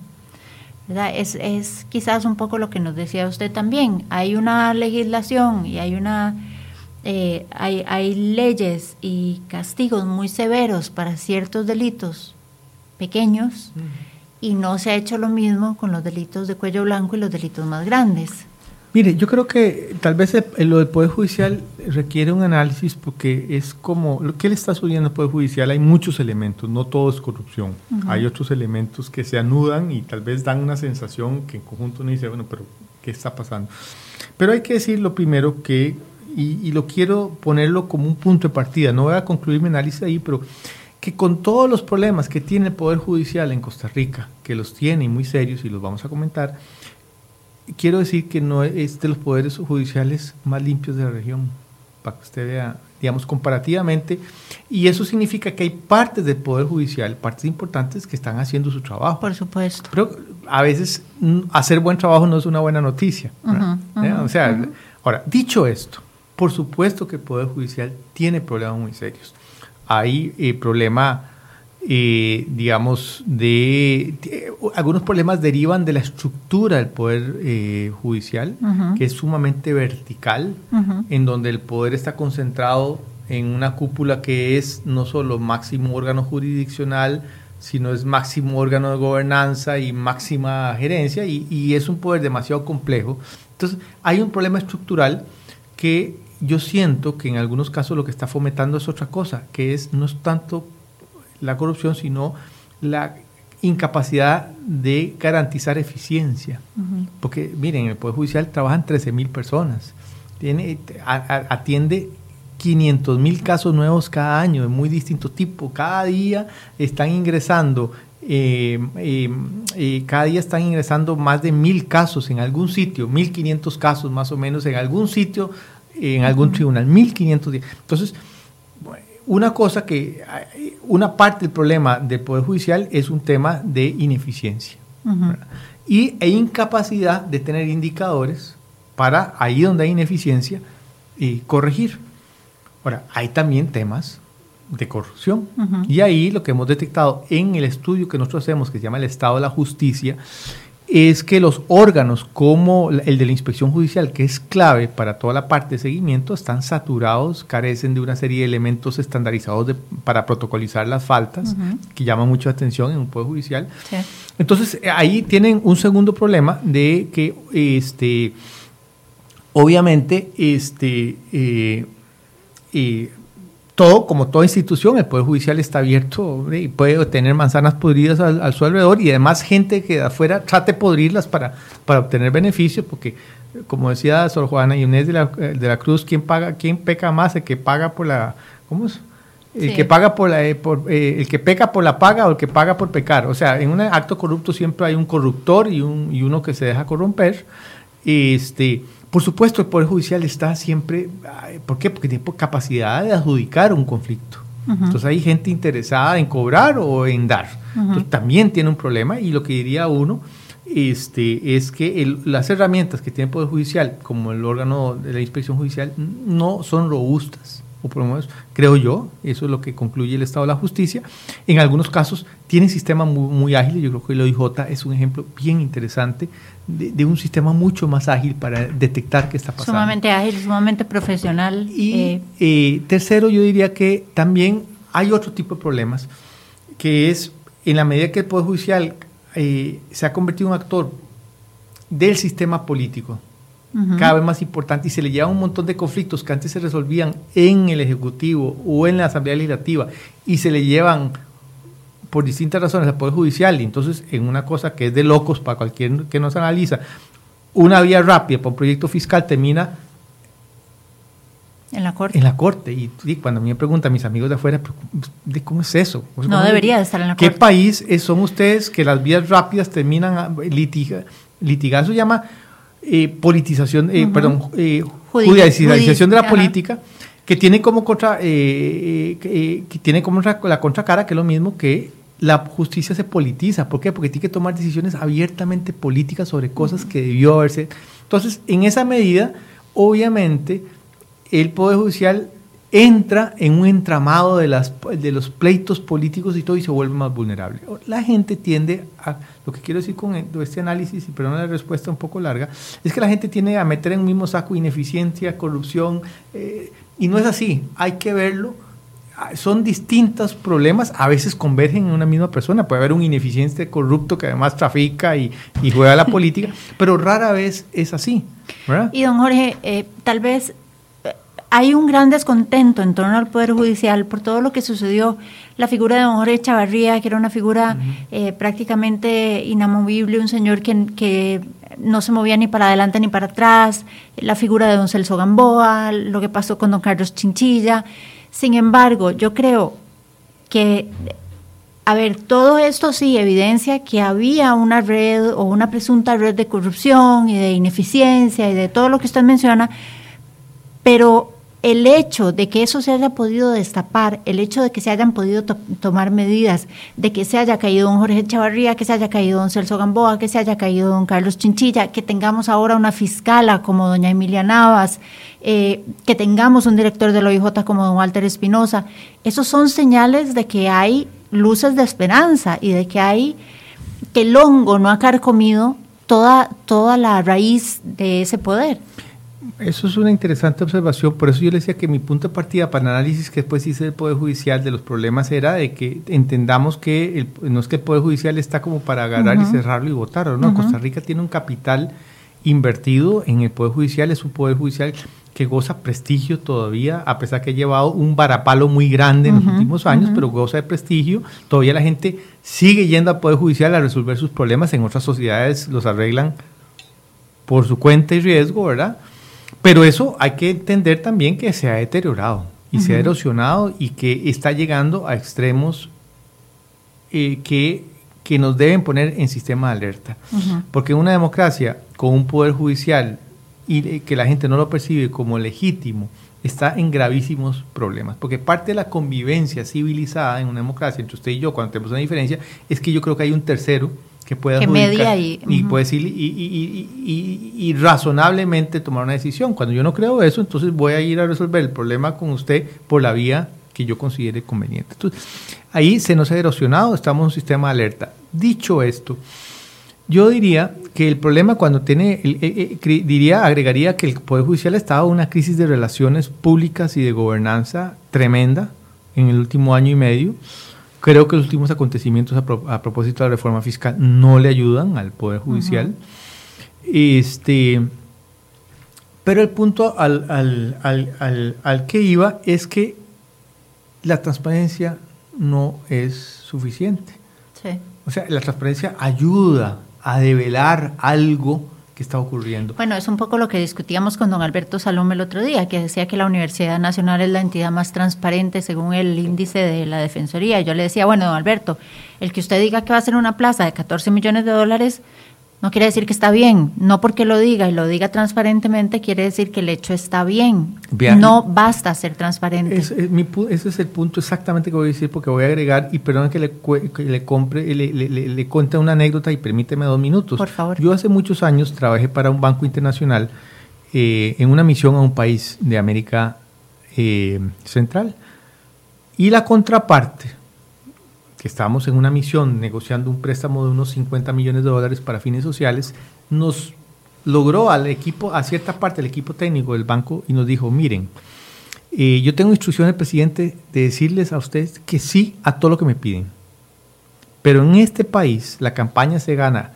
Es, es quizás un poco lo que nos decía usted también. Hay una legislación y hay una eh, hay, hay leyes y castigos muy severos para ciertos delitos pequeños y no se ha hecho lo mismo con los delitos de cuello blanco y los delitos más grandes. Mire, yo creo que tal vez lo del Poder Judicial requiere un análisis porque es como, lo que le está subiendo al Poder Judicial, hay muchos elementos, no todo es corrupción. Hay otros elementos que se anudan y tal vez dan una sensación que en conjunto uno dice, bueno, pero ¿qué está pasando? Pero hay que decir lo primero que, y, y lo quiero ponerlo como un punto de partida, no voy a concluir mi análisis ahí, pero que con todos los problemas que tiene el Poder Judicial en Costa Rica, que los tiene muy serios y los vamos a comentar, quiero decir que no es de los poderes judiciales más limpios de la región, para que usted vea, digamos, comparativamente, y eso significa que hay partes del Poder Judicial, partes importantes que están haciendo su trabajo. Por supuesto. Pero a veces mm, hacer buen trabajo no es una buena noticia. o sea, ahora, dicho esto, por supuesto que el Poder Judicial tiene problemas muy serios hay eh, problema, eh, digamos, de, Algunos problemas derivan de la estructura del Poder eh, Judicial, que es sumamente vertical, en donde el poder está concentrado en una cúpula que es no solo máximo órgano jurisdiccional, sino es máximo órgano de gobernanza y máxima gerencia, y, y es un poder demasiado complejo. Entonces, hay un problema estructural que yo siento que en algunos casos lo que está fomentando es otra cosa, que es no es tanto la corrupción, sino la incapacidad de garantizar eficiencia. Porque, miren, en el Poder Judicial trabajan 13 mil personas, tiene, atiende 500 mil casos nuevos cada año, de muy distinto tipo. Cada día están ingresando, eh, eh, eh, cada día están ingresando más de mil casos en algún sitio, 1.500 casos más o menos en algún sitio en algún tribunal, 1500 días. Entonces, una cosa que, una parte del problema del Poder Judicial es un tema de ineficiencia y, e incapacidad de tener indicadores para ahí donde hay ineficiencia y corregir. Ahora, hay también temas de corrupción. Y ahí lo que hemos detectado en el estudio que nosotros hacemos, que se llama el Estado de la Justicia, es que los órganos como el de la inspección judicial, que es clave para toda la parte de seguimiento, están saturados, carecen de una serie de elementos estandarizados para protocolizar las faltas, que llaman mucho atención en un poder judicial. Entonces, eh, ahí tienen un segundo problema de que, este, obviamente, este, eh, eh, todo, como toda institución, el Poder Judicial está abierto y puede tener manzanas podridas al, su alrededor y además gente que de afuera trate de podrirlas para, para obtener beneficios, porque como decía Sor Juana Inés de la, de la Cruz, ¿quién, paga, ¿quién peca más? El que paga por la... ¿Cómo es? El que paga por, la, eh, por eh, el que peca por la paga o el que paga por pecar. O sea, en un acto corrupto siempre hay un corruptor y, un, y uno que se deja corromper. Este, por supuesto, el Poder Judicial está siempre, ¿por qué? Porque tiene capacidad de adjudicar un conflicto. Entonces hay gente interesada en cobrar o en dar. Entonces también tiene un problema y lo que diría uno este, es que las herramientas que tiene el Poder Judicial, como el órgano de la inspección judicial, no son robustas o por lo menos creo yo, eso es lo que concluye el Estado de la Justicia. En algunos casos tienen sistemas muy, muy ágiles, yo creo que el OIJ es un ejemplo bien interesante de, un sistema mucho más ágil para detectar qué está pasando. Sumamente ágil, sumamente profesional. Y eh. Eh, tercero, yo diría que también hay otro tipo de problemas, que es en la medida que el Poder Judicial eh, se ha convertido en un actor del sistema político, cada vez más importante y se le lleva un montón de conflictos que antes se resolvían en el Ejecutivo o en la Asamblea Legislativa y se le llevan por distintas razones al Poder Judicial y entonces en una cosa que es de locos para cualquier que nos analiza, una vía rápida para un proyecto fiscal termina en la corte. En la corte. Y, cuando a mí me preguntan mis amigos de afuera, ¿de ¿cómo es eso? no debería estar en la corte. ¿Qué país son ustedes que las vías rápidas terminan litigar? Litigar, eso llama eh, politización, eh, perdón, eh, judicialización de la política, que tiene como contra, que, tiene como la contracara que es lo mismo que la justicia se politiza. ¿Por qué? Porque tiene que tomar decisiones abiertamente políticas sobre cosas que debió haberse. Entonces, en esa medida, obviamente, el Poder Judicial entra en un entramado de, las, de los pleitos políticos y todo y se vuelve más vulnerable. La gente tiende a, lo que quiero decir con este análisis, y perdón la respuesta un poco larga, es que la gente tiende a meter en un mismo saco ineficiencia, corrupción, eh, y no es así, hay que verlo. Ah, son distintos problemas, a veces convergen en una misma persona. Puede haber un ineficiente corrupto que además trafica y, y juega la política, pero rara vez es así. Y don Jorge, eh, tal vez hay un gran descontento en torno al Poder Judicial por todo lo que sucedió. La figura de don Jorge Chavarría, que era una figura eh, prácticamente inamovible, un señor que, que, no se movía ni para adelante ni para atrás, la figura de don Celso Gamboa, lo que pasó con don Carlos Chinchilla. Sin embargo, yo creo que, a ver, todo esto sí evidencia que había una red o una presunta red de corrupción y de ineficiencia y de todo lo que usted menciona, pero el hecho de que eso se haya podido destapar, el hecho de que se hayan podido tomar medidas, de que se haya caído don Jorge Chavarría, que se haya caído don Celso Gamboa, que se haya caído don Carlos Chinchilla, que tengamos ahora una fiscala como doña Emilia Navas, eh, que tengamos un director del OIJ como don Walter Espinosa, esos son señales de que hay luces de esperanza y de que hay que el hongo no ha carcomido toda, toda la raíz de ese poder. Eso es una interesante observación, por eso yo le decía que mi punto de partida para el análisis que después hice del Poder Judicial de los problemas era de que entendamos que el, no es que el Poder Judicial está como para agarrar y cerrarlo y votarlo, ¿no? Costa Rica tiene un capital invertido en el Poder Judicial, es un Poder Judicial que goza prestigio todavía, a pesar que ha llevado un varapalo muy grande en los últimos años, pero goza de prestigio, todavía la gente sigue yendo al Poder Judicial a resolver sus problemas, en otras sociedades los arreglan por su cuenta y riesgo, ¿verdad? Pero eso hay que entender también que se ha deteriorado y se ha erosionado y que está llegando a extremos eh, que, que, nos deben poner en sistema de alerta. Porque una democracia con un poder judicial y que la gente no lo percibe como legítimo, está en gravísimos problemas. Porque parte de la convivencia civilizada en una democracia entre usted y yo, cuando tenemos una diferencia, es que yo creo que hay un tercero que pueda que media y, y, puede decir, y, y, razonablemente tomar una decisión. Cuando yo no creo eso, entonces voy a ir a resolver el problema con usted por la vía que yo considere conveniente. Entonces, ahí se nos ha erosionado, estamos en un sistema de alerta. Dicho esto, yo diría que el problema cuando tiene, eh, eh, diría, agregaría que el Poder Judicial ha estado en una crisis de relaciones públicas y de gobernanza tremenda en el último año y medio Creo que los últimos acontecimientos a, propósito de la reforma fiscal no le ayudan al Poder Judicial. este, pero el punto al, al, al, al, que iba es que la transparencia no es suficiente. Sí. O sea, la transparencia ayuda a develar algo que está ocurriendo. Bueno, es un poco lo que discutíamos con don Alberto Salome el otro día, que decía que la Universidad Nacional es la entidad más transparente según el índice de la Defensoría. Yo le decía, bueno, don Alberto, el que usted diga que va a ser una plaza de 14 millones de dólares, no quiere decir que está bien. No porque lo diga y lo diga transparentemente quiere decir que el hecho está bien. no basta ser transparente. ese es el punto exactamente que voy a decir porque voy a agregar, y perdón que le, le compre, le, le, cuente una anécdota y permíteme dos minutos. Por favor. Yo hace muchos años trabajé para un banco internacional eh, en una misión a un país de América eh, Central. Y la contraparte, que estábamos en una misión negociando un préstamo de unos 50 millones de dólares para fines sociales, nos logró al equipo, a cierta parte del equipo técnico del banco y nos dijo, miren, eh, yo tengo instrucciones del presidente de decirles a ustedes que sí a todo lo que me piden. Pero en este país la campaña se gana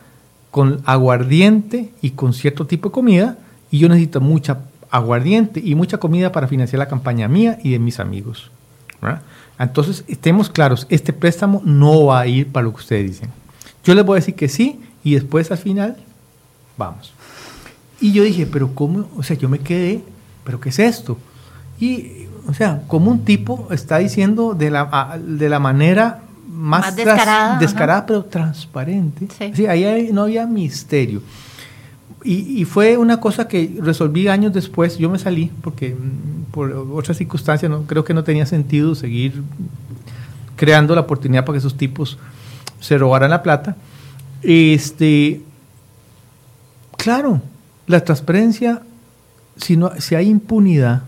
con aguardiente y con cierto tipo de comida y yo necesito mucha aguardiente y mucha comida para financiar la campaña mía y de mis amigos. Entonces, estemos claros, este préstamo no va a ir para lo que ustedes dicen. Yo les voy a decir que sí y después al final, vamos. Y yo dije, pero ¿cómo? O sea, yo me quedé, pero ¿qué es esto? Y, o sea, como un tipo está diciendo de la, de la manera más, descarada, pero transparente. Sí. ahí no había misterio. Y, y, fue una cosa que resolví años después. Yo me salí porque mm, por otras circunstancias no, creo que no tenía sentido seguir creando la oportunidad para que esos tipos se robaran la plata. Este, claro, la transparencia, si, no, si hay impunidad,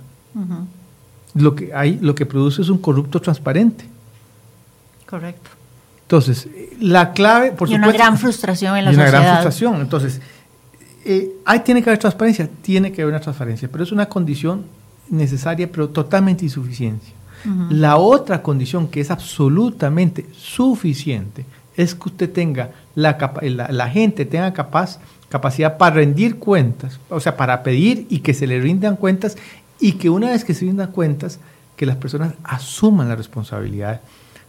lo, que hay, lo que produce es un corrupto transparente. Correcto. Entonces, la clave, por y una gran frustración en la y sociedad. Una gran frustración. Entonces, eh, ahí tiene que haber transparencia, tiene que haber una transparencia, pero es una condición necesaria, pero totalmente insuficiente. La otra condición que es absolutamente suficiente es que usted tenga, la, la, gente tenga capaz, capacidad para rendir cuentas, o sea, para pedir y que se le rindan cuentas y que una vez que se rindan cuentas, que las personas asuman la responsabilidad,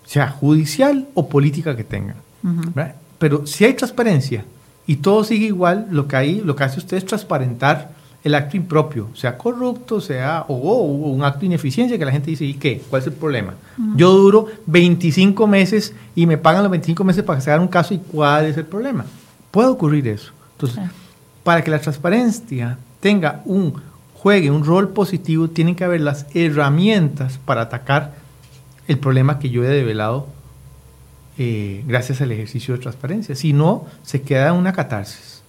sea judicial o política que tengan. Pero si hay transparencia, y todo sigue igual, lo que, hay, lo que hace usted es transparentar el acto impropio, sea corrupto, sea o, un acto de ineficiencia que la gente dice, ¿y qué? ¿Cuál es el problema? Yo duro 25 meses y me pagan los 25 meses para que se haga un caso y ¿cuál es el problema? Puede ocurrir eso. Entonces, para que la transparencia tenga un juegue un rol positivo, tienen que haber las herramientas para atacar el problema que yo he develado eh, gracias al ejercicio de transparencia. Si no, se queda en una catarsis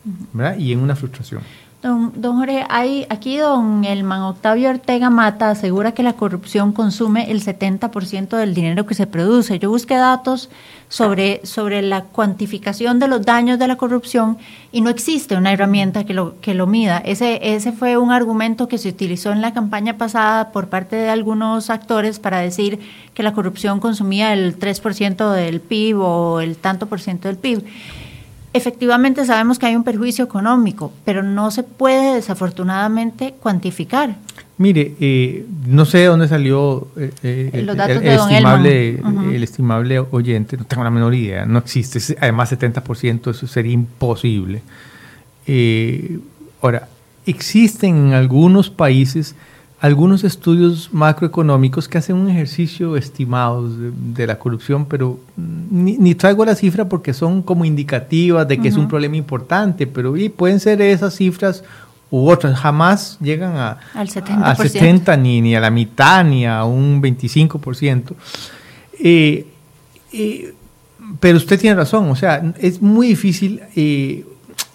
y en una frustración. Don, don Jorge, hay, aquí don Elman Octavio Ortega Mata asegura que la corrupción consume el 70% del dinero que se produce. Yo busqué datos sobre, sobre la cuantificación de los daños de la corrupción y no existe una herramienta que lo, que lo mida. Ese, ese fue un argumento que se utilizó en la campaña pasada por parte de algunos actores para decir que la corrupción consumía el 3% del PIB o el tanto por ciento del PIB efectivamente sabemos que hay un perjuicio económico, pero no se puede desafortunadamente cuantificar. Mire, eh, no sé de dónde salió eh, eh, el, estimable, el estimable oyente, no tengo la menor idea, no existe, además 70% eso sería imposible. ahora, existen en algunos países algunos estudios macroeconómicos que hacen un ejercicio estimado de, la corrupción, pero ni, traigo la cifra porque son como indicativas de que es un problema importante, pero y pueden ser esas cifras u otras, jamás llegan a, al 70%, a 70 ni, ni a la mitad, ni a un 25%. Eh, eh, pero usted tiene razón, o sea, es muy difícil eh,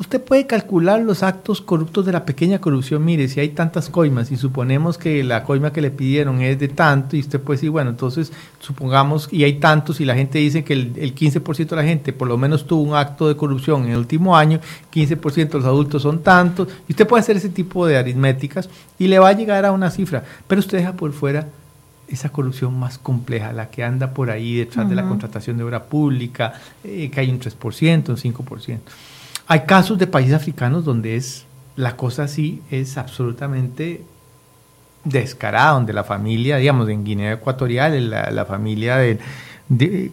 Usted puede calcular los actos corruptos de la pequeña corrupción. Mire, si hay tantas coimas y suponemos que la coima que le pidieron es de tanto, y usted puede decir, bueno, entonces supongamos, y hay tantos, y la gente dice que el, 15% de la gente por lo menos tuvo un acto de corrupción en el último año, 15% de los adultos son tantos, y usted puede hacer ese tipo de aritméticas y le va a llegar a una cifra, pero usted deja por fuera esa corrupción más compleja, la que anda por ahí detrás de la contratación de obra pública, eh, que hay un 3%, un 5%. Hay casos de países africanos donde es la cosa así es absolutamente descarada, donde la familia, digamos, en Guinea Ecuatorial, la, familia de,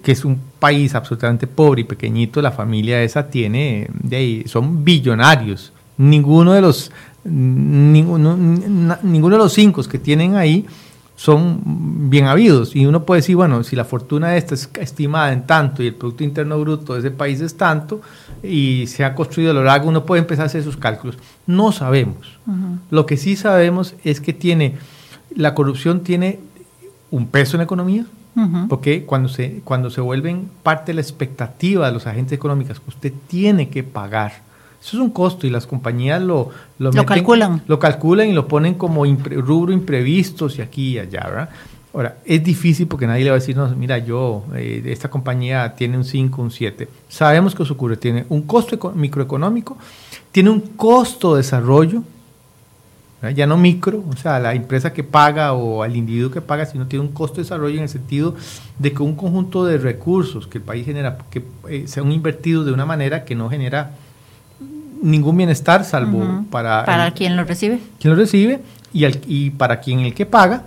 que es un país absolutamente pobre y pequeñito, la familia esa tiene, de son billonarios. Ninguno de los, ninguno, ninguno de los cinco que tienen ahí son bien habidos. Y uno puede decir, bueno, si la fortuna esta es estimada en tanto y el Producto Interno Bruto de ese país es tanto y se ha construido a lo largo, uno puede empezar a hacer sus cálculos. No sabemos. Lo que sí sabemos es que tiene, la corrupción tiene un peso en la economía, porque cuando se, cuando se vuelven parte de la expectativa de los agentes económicos que usted tiene que pagar, eso es un costo y las compañías lo, lo, calculan. Lo calculan y lo ponen como rubro imprevistos y aquí y allá, ¿verdad? Ahora, es difícil porque nadie le va a decir, no, mira, yo, eh, esta compañía tiene un 5, un 7. Sabemos que ocurre. Tiene un costo microeconómico, tiene un costo de desarrollo, ya no micro, o sea, la empresa que paga o al individuo que paga, sino tiene un costo de desarrollo en el sentido de que un conjunto de recursos que el país genera, que eh, sean invertidos de una manera que no genera ningún bienestar salvo para... Para quien lo recibe. Quien lo recibe y, y para quien el que paga.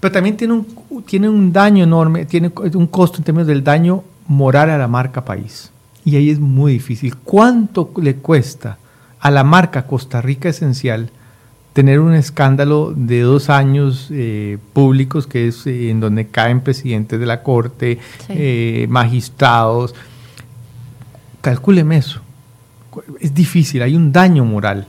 Pero también tiene un, tiene un daño enorme, tiene un costo en términos del daño moral a la marca país. Y ahí es muy difícil. ¿Cuánto le cuesta a la marca Costa Rica Esencial tener un escándalo de dos años eh, públicos, que es eh, en donde caen presidentes de la Corte, eh, magistrados? Calcúleme eso es difícil, hay un daño moral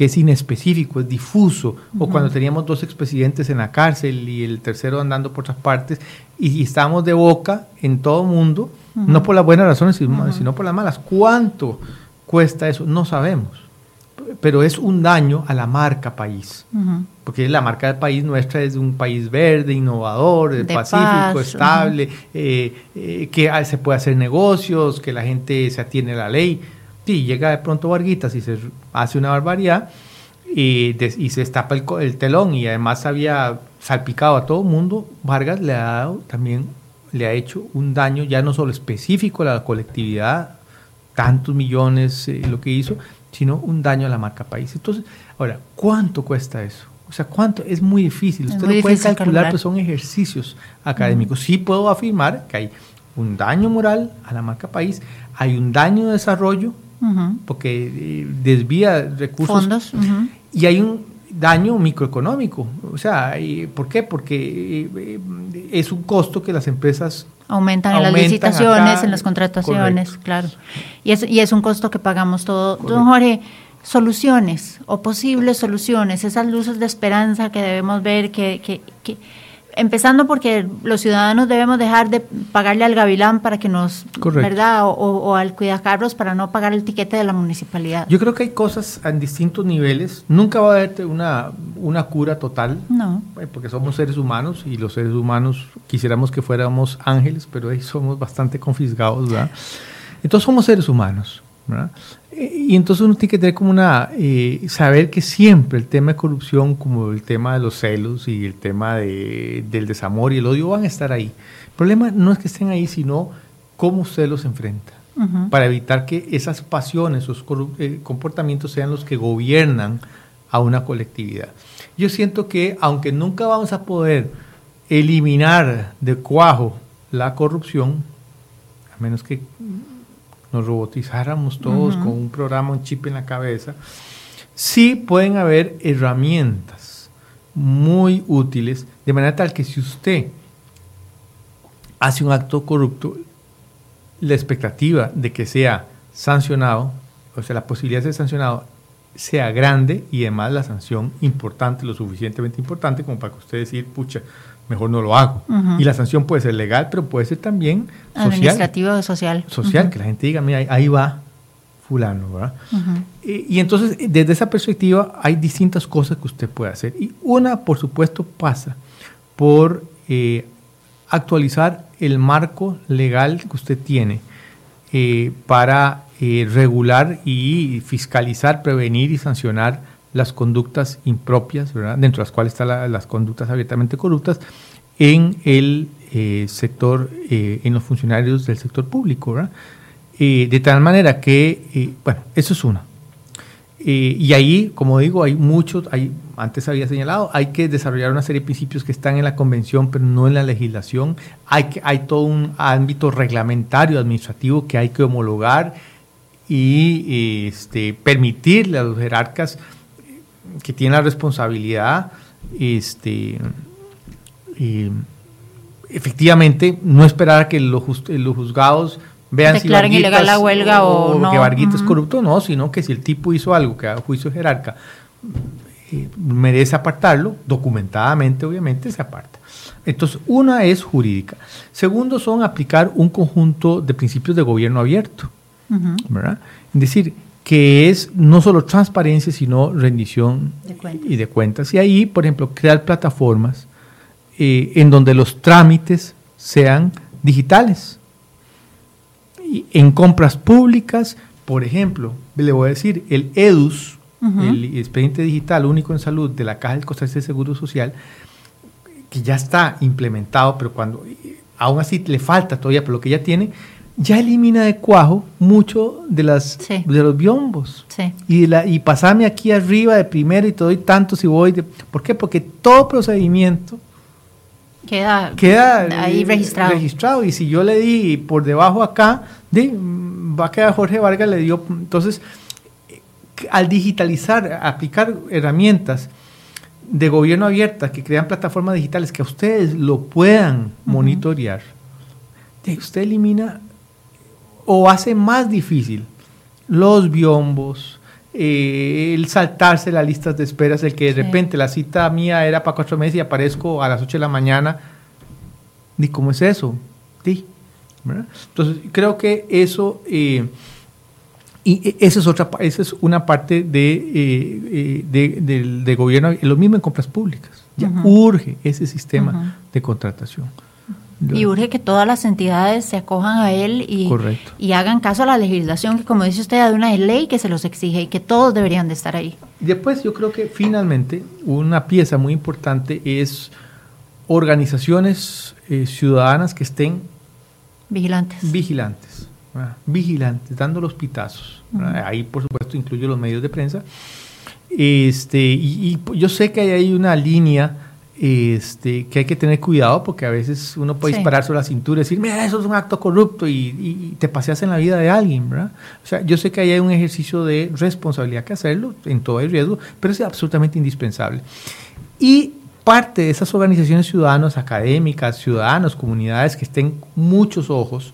que es inespecífico, es difuso, o cuando teníamos dos expresidentes en la cárcel y el tercero andando por otras partes, y, estamos de boca en todo mundo, no por las buenas razones, sino, por las malas. ¿Cuánto cuesta eso? No sabemos, pero es un daño a la marca país, porque la marca del país nuestra es un país verde, innovador, pacífico, estable, eh, eh, que se puede hacer negocios, que la gente se atiene a la ley Sí, llega de pronto Varguitas y se hace una barbaridad y, y se destapa el, telón y además había salpicado a todo el mundo, Vargas le ha dado también, le ha hecho un daño ya no solo específico a la colectividad, tantos millones eh, lo que hizo, sino un daño a la marca país. Entonces, ahora, ¿cuánto cuesta eso? O sea, ¿cuánto? Es muy difícil. Usted lo puede calcular, pero son ejercicios académicos. Sí puedo afirmar que hay un daño moral a la marca país, hay un daño de desarrollo porque eh, desvía recursos. Fondos. Y hay un daño microeconómico. O sea, ¿por qué? Porque eh, es un costo que las empresas aumentan, en las licitaciones, en las contrataciones, claro. Y es, y es un costo que pagamos todo. Don Jorge, soluciones o posibles soluciones, esas luces de esperanza que debemos ver, que, que, que Empezando porque los ciudadanos debemos dejar de pagarle al gavilán para que nos, ¿verdad? O, al cuidacarros para no pagar el tiquete de la municipalidad. Yo creo que hay cosas en distintos niveles. Nunca va a haber una, una cura total. No. Eh, porque somos seres humanos y los seres humanos quisiéramos que fuéramos ángeles, pero ahí somos bastante confiscados, ¿verdad? Entonces somos seres humanos, ¿verdad? Y entonces uno tiene que tener como una, eh, saber que siempre el tema de corrupción, como el tema de los celos y el tema de, del desamor y el odio van a estar ahí. El problema no es que estén ahí, sino cómo usted los enfrenta, para evitar que esas pasiones, esos eh, comportamientos sean los que gobiernan a una colectividad. Yo siento que aunque nunca vamos a poder eliminar de cuajo la corrupción, a menos que nos robotizáramos todos con un programa, un chip en la cabeza, sí pueden haber herramientas muy útiles, de manera tal que si usted hace un acto corrupto, la expectativa de que sea sancionado, o sea, la posibilidad de ser sancionado sea grande y además la sanción importante, lo suficientemente importante como para que usted decir, pucha, mejor no lo hago. Y la sanción puede ser legal, pero puede ser también social. Administrativa o social. Social, que la gente diga, mira, ahí va fulano, ¿verdad? y, entonces, desde esa perspectiva, hay distintas cosas que usted puede hacer. Y una, por supuesto, pasa por eh, actualizar el marco legal que usted tiene eh, para eh, regular y fiscalizar, prevenir y sancionar las conductas impropias, dentro de las cuales están las conductas abiertamente corruptas, en el eh, sector, eh, en los funcionarios del sector público. ¿verdad? Eh, de tal manera que, bueno, eso es una. Y ahí, como digo, hay muchos, hay, antes había señalado, hay que desarrollar una serie de principios que están en la convención, pero no en la legislación. Hay, que, hay todo un ámbito reglamentario, administrativo que hay que homologar y este, permitirle a los jerarcas que tienen la responsabilidad, este, efectivamente, no esperar a que los, los juzgados vean si ilegal la huelga o, no. que Varguita es corrupto, no, sino que si el tipo hizo algo que a juicio jerarca eh, merece apartarlo, documentadamente obviamente se aparta. Entonces, una es jurídica. Segundo son aplicar un conjunto de principios de gobierno abierto. ¿verdad? Es decir, que es no solo transparencia, sino rendición y de cuentas. Y ahí, por ejemplo, crear plataformas eh, en donde los trámites sean digitales. En compras públicas, por ejemplo, le voy a decir, el EDUS, el expediente digital único en salud de la Caja del Costarricense de Seguro Social, que ya está implementado, pero cuando aún así le falta todavía, pero lo que ya tiene, ya elimina de cuajo mucho de las de los biombos. Y, la, y pasarme aquí arriba de primero y te doy tanto si voy. De, ¿Por qué? Porque todo procedimiento queda, queda ahí registrado. registrado. Y si yo le di por debajo acá, va a quedar Jorge Vargas, le dio. Entonces, al digitalizar, aplicar herramientas de gobierno abiertas que crean plataformas digitales que a ustedes lo puedan monitorear, usted elimina o hace más difícil los biombos, eh, el saltarse las listas de esperas, el que de repente la cita mía era para cuatro meses y aparezco a las ocho de la mañana. ¿Y cómo es eso? Sí. Entonces, creo que eso, eh, y e, esa es, otra, esa es una parte de, eh, de, gobierno, lo mismo en compras públicas. Ya urge ese sistema de contratación. Y urge que todas las entidades se acojan a él y, y hagan caso a la legislación que, como dice usted, hay una ley que se los exige y que todos deberían de estar ahí. Después yo creo que finalmente una pieza muy importante es organizaciones eh, ciudadanas que estén vigilantes. Vigilantes, vigilantes, dando los pitazos. Ahí, por supuesto, incluyo los medios de prensa. Este, y, y yo sé que hay una línea este, que hay que tener cuidado porque a veces uno puede disparar sobre la cintura y decir, mira, eso es un acto corrupto y, te paseas en la vida de alguien, ¿verdad? O sea, yo sé que ahí hay un ejercicio de responsabilidad que hacerlo, en todo el riesgo, pero es absolutamente indispensable. Y parte de esas organizaciones ciudadanas, académicas, ciudadanos, comunidades que estén muchos ojos,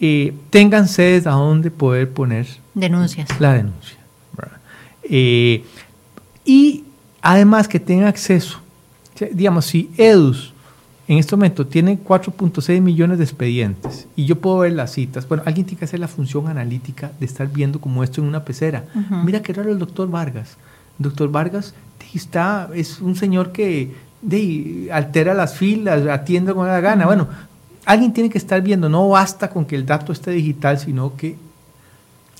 eh, tengan sedes a donde poder poner denuncias. La denuncia. Eh, y además que tengan acceso digamos, si EDUS en este momento tiene 4.6 millones de expedientes y yo puedo ver las citas, bueno, alguien tiene que hacer la función analítica de estar viendo como esto en una pecera. Mira qué raro el doctor Vargas. El doctor Vargas está, es un señor que de, altera las filas, atiende con la gana. Bueno, alguien tiene que estar viendo, no basta con que el dato esté digital, sino que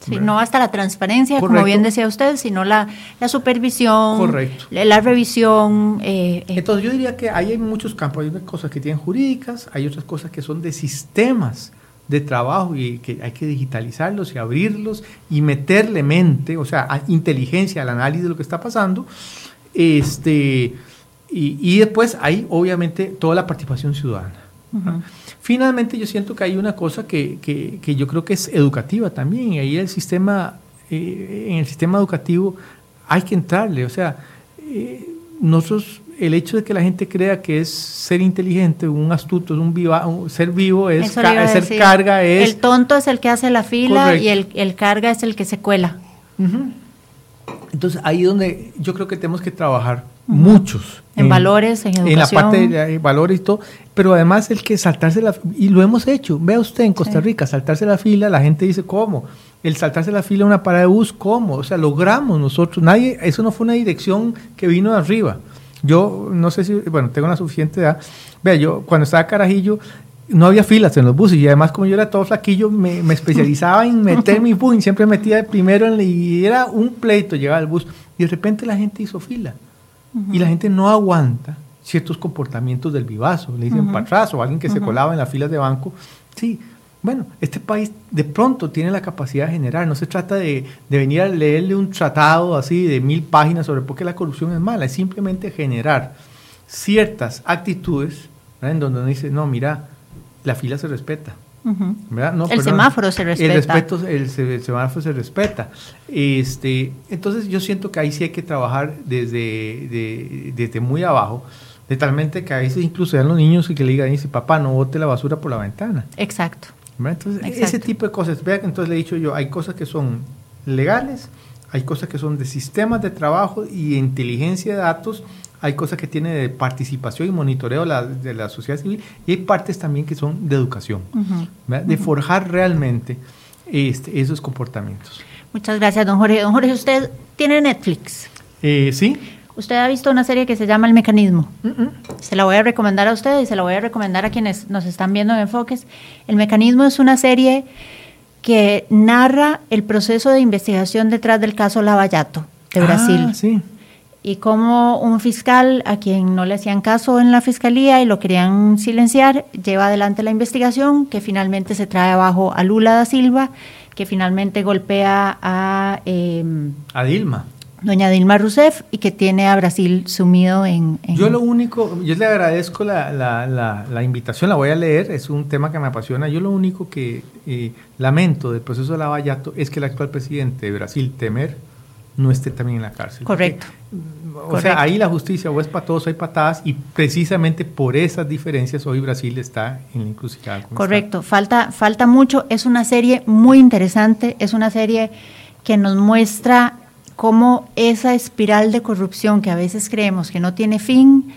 Sí, no hasta la transparencia, como bien decía usted, sino la, supervisión, La, revisión. Eh, eh, Entonces yo diría que ahí hay muchos campos, hay unas cosas que tienen jurídicas, hay otras cosas que son de sistemas de trabajo y que hay que digitalizarlos y abrirlos y meterle mente, o sea, inteligencia al análisis de lo que está pasando. Este, y, y después hay obviamente toda la participación ciudadana. Finalmente yo siento que hay una cosa que, que, yo creo que es educativa también, y ahí el sistema, eh, en el sistema educativo hay que entrarle, o sea, eh, nosotros, el hecho de que la gente crea que es ser inteligente, un astuto, un, viva, ser vivo, es, ser carga, es... El tonto es el que hace la fila y el, el, carga es el que se cuela. Entonces ahí donde yo creo que tenemos que trabajar muchos. En, valores, en educación. En la parte de valores y todo. Pero además el que saltarse la y lo hemos hecho. Vea usted en Costa Rica, saltarse la fila, la gente dice, ¿cómo? El saltarse la fila en una parada de bus, ¿cómo? O sea, logramos nosotros. Nadie, eso no fue una dirección que vino de arriba. Yo no sé si, bueno, tengo una suficiente edad. Vea, yo cuando estaba carajillo, no había filas en los buses y además como yo era todo flaquillo me, especializaba en meter mi bus y siempre metía primero en, y era un pleito llegar al bus y de repente la gente hizo fila y la gente no aguanta ciertos comportamientos del vivazo, le dicen atrás o alguien que se colaba en las filas de banco. Sí, Bueno, este país de pronto tiene la capacidad de generar, no se trata de, venir a leerle un tratado así de mil páginas sobre por qué la corrupción es mala, es simplemente generar ciertas actitudes en donde uno dice, no, mira, la fila se respeta. El semáforo se respeta. El, respeto, el, semáforo se respeta. Este, entonces yo siento que ahí sí hay que trabajar desde, desde muy abajo de talmente que a veces incluso sean los niños y que le digan, dice, papá, no bote la basura por la ventana. Exacto. Entonces, ese tipo de cosas. Vean, entonces le he dicho yo, hay cosas que son legales, hay cosas que son de sistemas de trabajo y inteligencia de datos, hay cosas que tienen de participación y monitoreo de la sociedad civil y hay partes también que son de educación, de forjar realmente este, esos comportamientos. Muchas gracias, don Jorge. Don Jorge, ¿usted tiene Netflix? Eh, sí. Usted ha visto una serie que se llama El Mecanismo. Se la voy a recomendar a usted y se la voy a recomendar a quienes nos están viendo en Enfoques. El Mecanismo es una serie que narra el proceso de investigación detrás del caso Lavallato de ah, Brasil. Sí. Y cómo un fiscal a quien no le hacían caso en la fiscalía y lo querían silenciar, lleva adelante la investigación que finalmente se trae abajo a Lula da Silva, que finalmente golpea a... Em, a Dilma doña Dilma Rousseff y que tiene a Brasil sumido en... Yo lo único, yo le agradezco la, la, la, invitación, la voy a leer, es un tema que me apasiona. Yo lo único que eh, lamento del proceso de Lavallato es que el actual presidente de Brasil, Temer, no esté también en la cárcel. Correcto. o sea, ahí la justicia o es para todos o hay patadas y precisamente por esas diferencias hoy Brasil está en la encrucijada. Correcto, falta, falta mucho. Es una serie muy interesante, es una serie que nos muestra cómo esa espiral de corrupción que a veces creemos que no tiene fin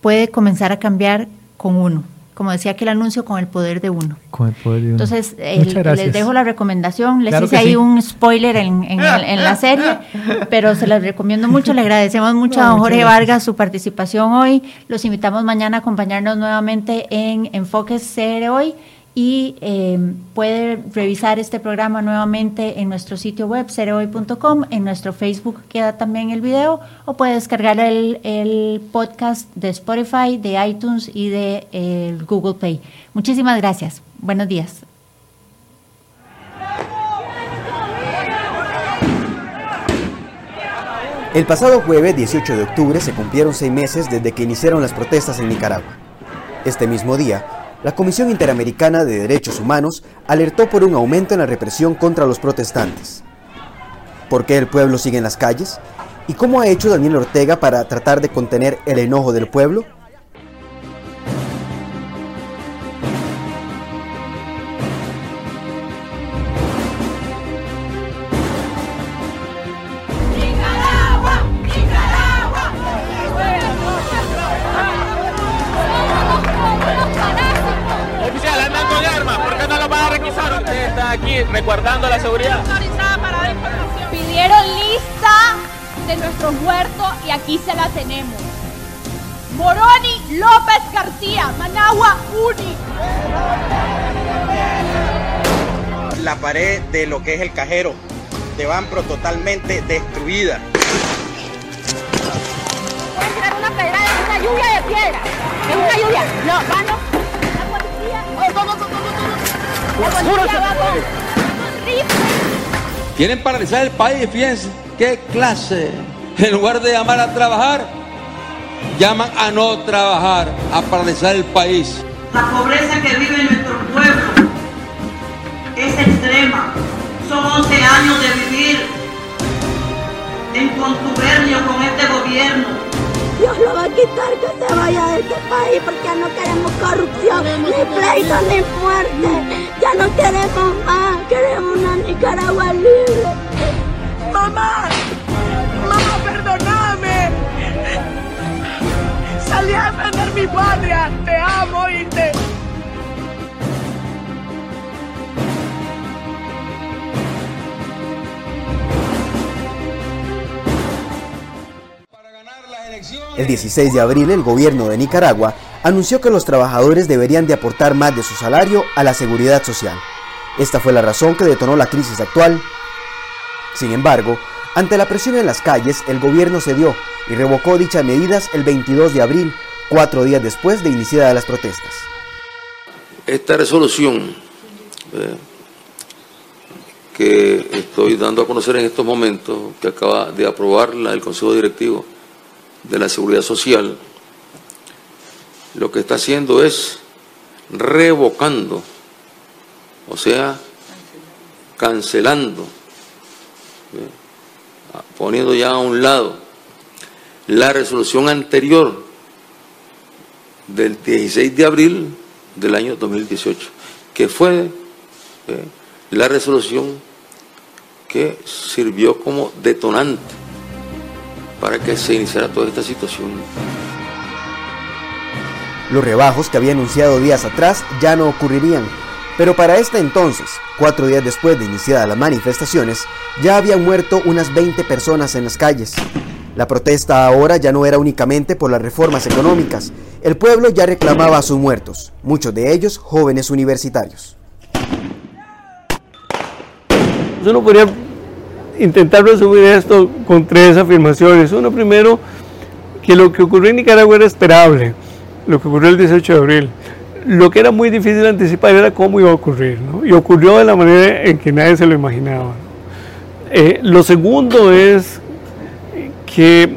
puede comenzar a cambiar con uno. Como decía aquel anuncio, con el poder de uno. Con el poder de uno. Entonces, les dejo la recomendación. Les hice ahí un spoiler en, la serie, pero se las recomiendo mucho. Le agradecemos mucho a don Jorge Vargas su participación hoy. Los invitamos mañana a acompañarnos nuevamente en Enfoques CR Hoy y eh, puede revisar este programa nuevamente en nuestro sitio web cereoy.com, en nuestro Facebook queda también el video o puede descargar el, podcast de Spotify, de iTunes y de eh, Google Play. Muchísimas gracias. Buenos días. El pasado jueves 18 de octubre se cumplieron seis meses desde que iniciaron las protestas en Nicaragua. Este mismo día, la Comisión Interamericana de Derechos Humanos alertó por un aumento en la represión contra los protestantes. ¿Por qué el pueblo sigue en las calles? ¿Y cómo ha hecho Daniel Ortega para tratar de contener el enojo del pueblo? Managua Uni. La pared de lo que es el cajero de Banpro totalmente destruida. Pueden tirar una pedra, es una lluvia de piedra. Es una lluvia. No, mano. La policía. La policía va Quieren paralizar el país, fíjense qué clase. En lugar de llamar a trabajar, llaman a no trabajar, a paralizar el país. La pobreza que vive nuestro pueblo es extrema. Son 11 años de vivir en contubernio con este gobierno. Dios lo va a quitar que se vaya de este país porque no queremos corrupción, ni pleito, ni muerte. Ya no queremos más, queremos una Nicaragua libre. ¡Mamá! ¡Mamá, Salí a defender mi patria. Te amo y te... El 16 de abril el gobierno de Nicaragua anunció que los trabajadores deberían de aportar más de su salario a la seguridad social. Esta fue la razón que detonó la crisis actual. Sin embargo, ante la presión en las calles, el gobierno cedió y revocó dichas medidas el 22 de abril, cuatro días después de iniciadas las protestas. Esta resolución eh, que estoy dando a conocer en estos momentos, que acaba de aprobar el Consejo Directivo de la Seguridad Social, lo que está haciendo es revocando, o sea, cancelando, ¿eh? poniendo ya a un lado la resolución anterior del 16 de abril del año 2018, que fue eh, la resolución que sirvió como detonante para que se iniciara toda esta situación. Los rebajos que había anunciado días atrás ya no ocurrirían, pero para este entonces, cuatro días después de iniciadas las manifestaciones, ya habían muerto unas 20 personas en las calles. La protesta ahora ya no era únicamente por las reformas económicas, el pueblo ya reclamaba a sus muertos, muchos de ellos jóvenes universitarios. Uno podría intentar resumir esto con tres afirmaciones. Uno primero, que lo que ocurrió en Nicaragua era esperable, lo que ocurrió el 18 de abril. Lo que era muy difícil anticipar era cómo iba a ocurrir, y ocurrió de la manera en que nadie se lo imaginaba. Eh, lo segundo es que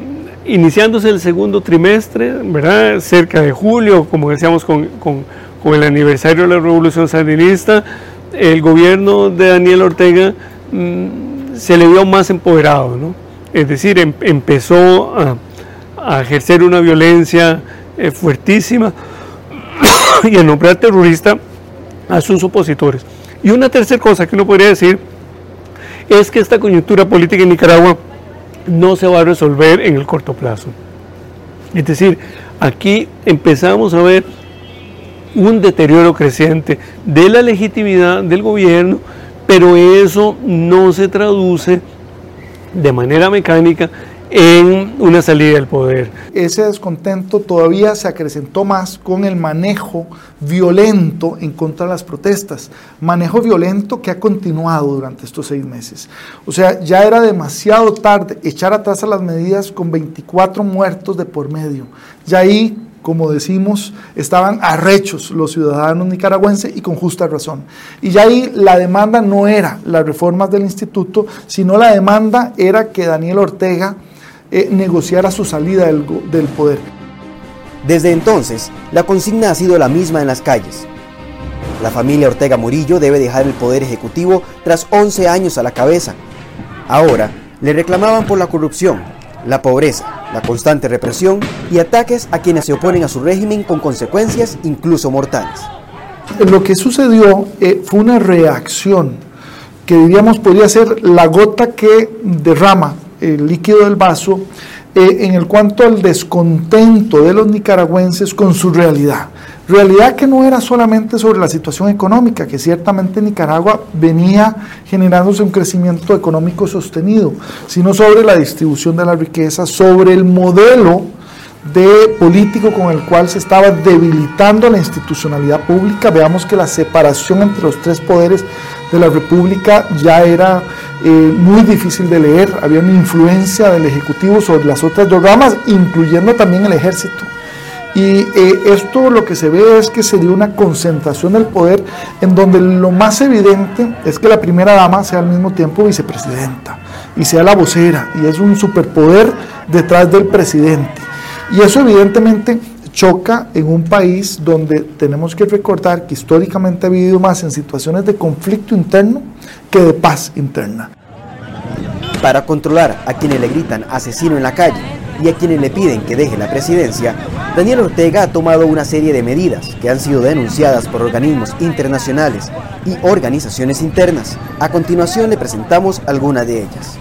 iniciándose el segundo trimestre, ¿verdad? cerca de julio, como decíamos con, con, con el aniversario de la Revolución Sandinista, el gobierno de Daniel Ortega mmm, se le vio más empoderado, ¿no? es decir, em, empezó a, a, ejercer una violencia eh, fuertísima y a nombrar terrorista a sus opositores. Y una tercera cosa que uno podría decir es que esta coyuntura política en Nicaragua no se va a resolver en el corto plazo. Es decir, aquí empezamos a ver un deterioro creciente de la legitimidad del gobierno, pero eso no se traduce de manera mecánica en una salida del poder. Ese descontento todavía se acrecentó más con el manejo violento en contra de las protestas, manejo violento que ha continuado durante estos seis meses. O sea, ya era demasiado tarde echar atrás a las medidas con 24 muertos de por medio. Ya ahí como decimos, estaban arrechos los ciudadanos nicaragüenses y con justa razón. Y ya ahí la demanda no era las reformas del instituto, sino la demanda era que Daniel Ortega eh, negociara su salida del, del poder. Desde entonces, la consigna ha sido la misma en las calles. La familia Ortega Murillo debe dejar el poder ejecutivo tras 11 años a la cabeza. Ahora, le reclamaban por la corrupción, la pobreza, la constante represión y ataques a quienes se oponen a su régimen con consecuencias incluso mortales. Lo que sucedió eh, fue una reacción que diríamos podría ser la gota que derrama el líquido del vaso eh, en el cuanto al descontento de los nicaragüenses con su realidad. Realidad que no era solamente sobre la situación económica, que ciertamente Nicaragua venía generándose un crecimiento económico sostenido, sino sobre la distribución de la riqueza, sobre el modelo de político con el cual se estaba debilitando la institucionalidad pública. Veamos que la separación entre los tres poderes de la República ya era eh, muy difícil de leer, había una influencia del Ejecutivo sobre las otras dos ramas, incluyendo también el ejército. Y eh, esto lo que se ve es que se dio una concentración del poder en donde lo más evidente es que la primera dama sea al mismo tiempo vicepresidenta y sea la vocera y es un superpoder detrás del presidente. Y eso evidentemente choca en un país donde tenemos que recordar que históricamente ha vivido más en situaciones de conflicto interno que de paz interna. Para controlar a quienes le gritan asesino en la calle y a quienes le piden que deje la presidencia, Daniel Ortega ha tomado una serie de medidas que han sido denunciadas por organismos internacionales y organizaciones internas. A continuación le presentamos algunas de ellas.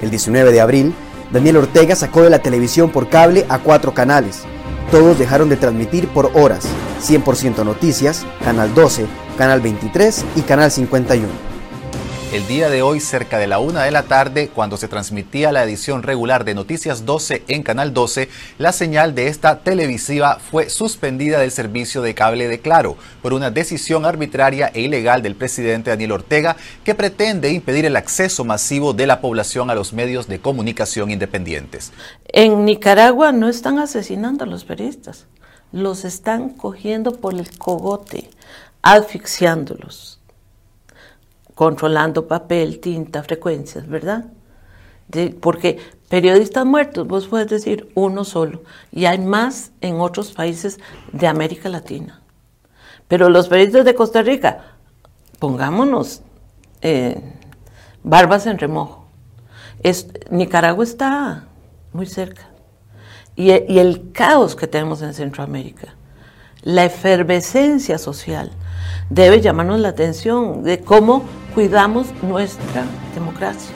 El 19 de abril, Daniel Ortega sacó de la televisión por cable a cuatro canales. Todos dejaron de transmitir por horas. 100% Noticias, Canal 12, Canal 23 y Canal 51 el día de hoy cerca de la una de la tarde, cuando se transmitía la edición regular de Noticias 12 en Canal 12, la señal de esta televisiva fue suspendida del servicio de cable de Claro por una decisión arbitraria e ilegal del presidente Daniel Ortega que pretende impedir el acceso masivo de la población a los medios de comunicación independientes. En Nicaragua no están asesinando a los periodistas, los están cogiendo por el cogote asfixiándolos, controlando papel, tinta, frecuencias, ¿verdad? porque periodistas muertos, vos puedes decir uno solo, y hay más en otros países de América Latina. Pero los periodistas de Costa Rica, pongámonos eh, barbas en remojo. Nicaragua está muy cerca. Y, y el caos que tenemos en Centroamérica, la efervescencia social, debe llamarnos la atención de cómo cuidamos nuestra democracia.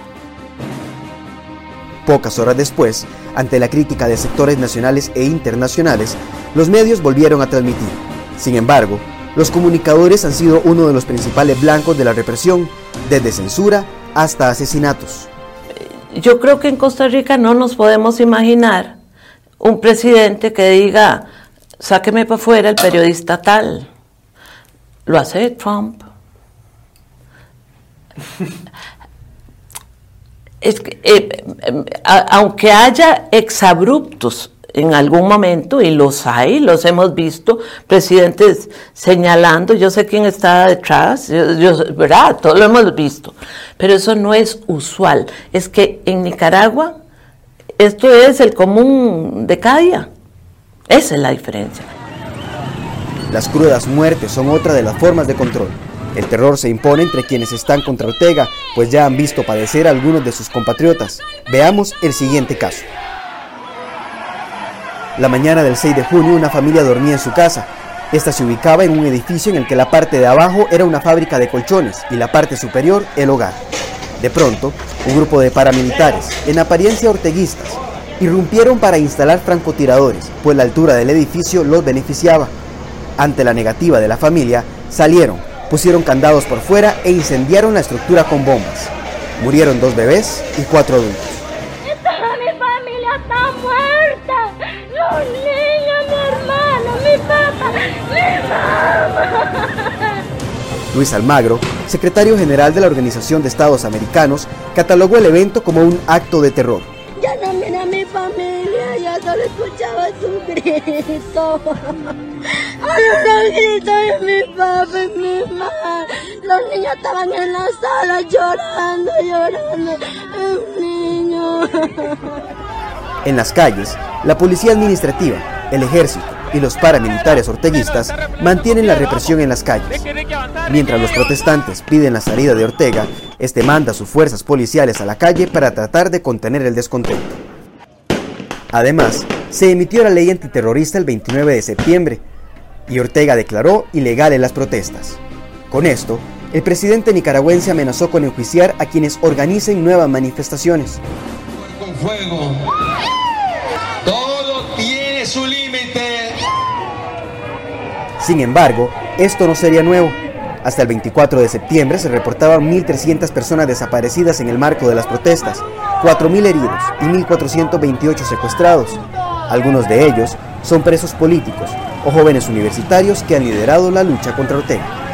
Pocas horas después, ante la crítica de sectores nacionales e internacionales, los medios volvieron a transmitir. Sin embargo, los comunicadores han sido uno de los principales blancos de la represión, desde censura hasta asesinatos. Yo creo que en Costa Rica no nos podemos imaginar un presidente que diga, sáqueme para afuera el periodista tal. Lo hace Trump. es que, eh, eh, aunque haya exabruptos en algún momento, y los hay, los hemos visto, presidentes señalando, yo sé quién está detrás, yo, ¿verdad? Todo lo hemos visto, pero eso no es usual. Es que en Nicaragua esto es el común de cada día. Esa es la diferencia. Las crudas muertes son otra de las formas de control. El terror se impone entre quienes están contra Ortega, pues ya han visto padecer a algunos de sus compatriotas. Veamos el siguiente caso. La mañana del 6 de junio una familia dormía en su casa. Esta se ubicaba en un edificio en el que la parte de abajo era una fábrica de colchones y la parte superior el hogar. De pronto, un grupo de paramilitares, en apariencia orteguistas, irrumpieron para instalar francotiradores, pues la altura del edificio los beneficiaba. Ante la negativa de la familia, salieron, pusieron candados por fuera e incendiaron la estructura con bombas. Murieron dos bebés y cuatro adultos. Toda mi familia está muerta. Los niños, mi hermano, mi papá, mi mamá. Luis Almagro, secretario general de la Organización de Estados Americanos, catalogó el evento como un acto de terror. Ya no mira a mi familia, ya solo escuchaba su grito. Los mi papá y mi mamá. Los niños estaban en la sala llorando, llorando. Un niño. En las calles, la policía administrativa, el ejército y los paramilitares orteguistas mantienen la represión en las calles. Mientras los protestantes piden la salida de Ortega, este manda sus fuerzas policiales a la calle para tratar de contener el descontento. Además, se emitió la ley antiterrorista el 29 de septiembre, y Ortega declaró ilegales las protestas. Con esto, el presidente nicaragüense amenazó con enjuiciar a quienes organicen nuevas manifestaciones. Con fuego. Todo tiene su límite. Sin embargo, esto no sería nuevo. Hasta el 24 de septiembre se reportaban 1.300 personas desaparecidas en el marco de las protestas, 4.000 heridos y 1.428 secuestrados. Algunos de ellos son presos políticos o jóvenes universitarios que han liderado la lucha contra Ortega.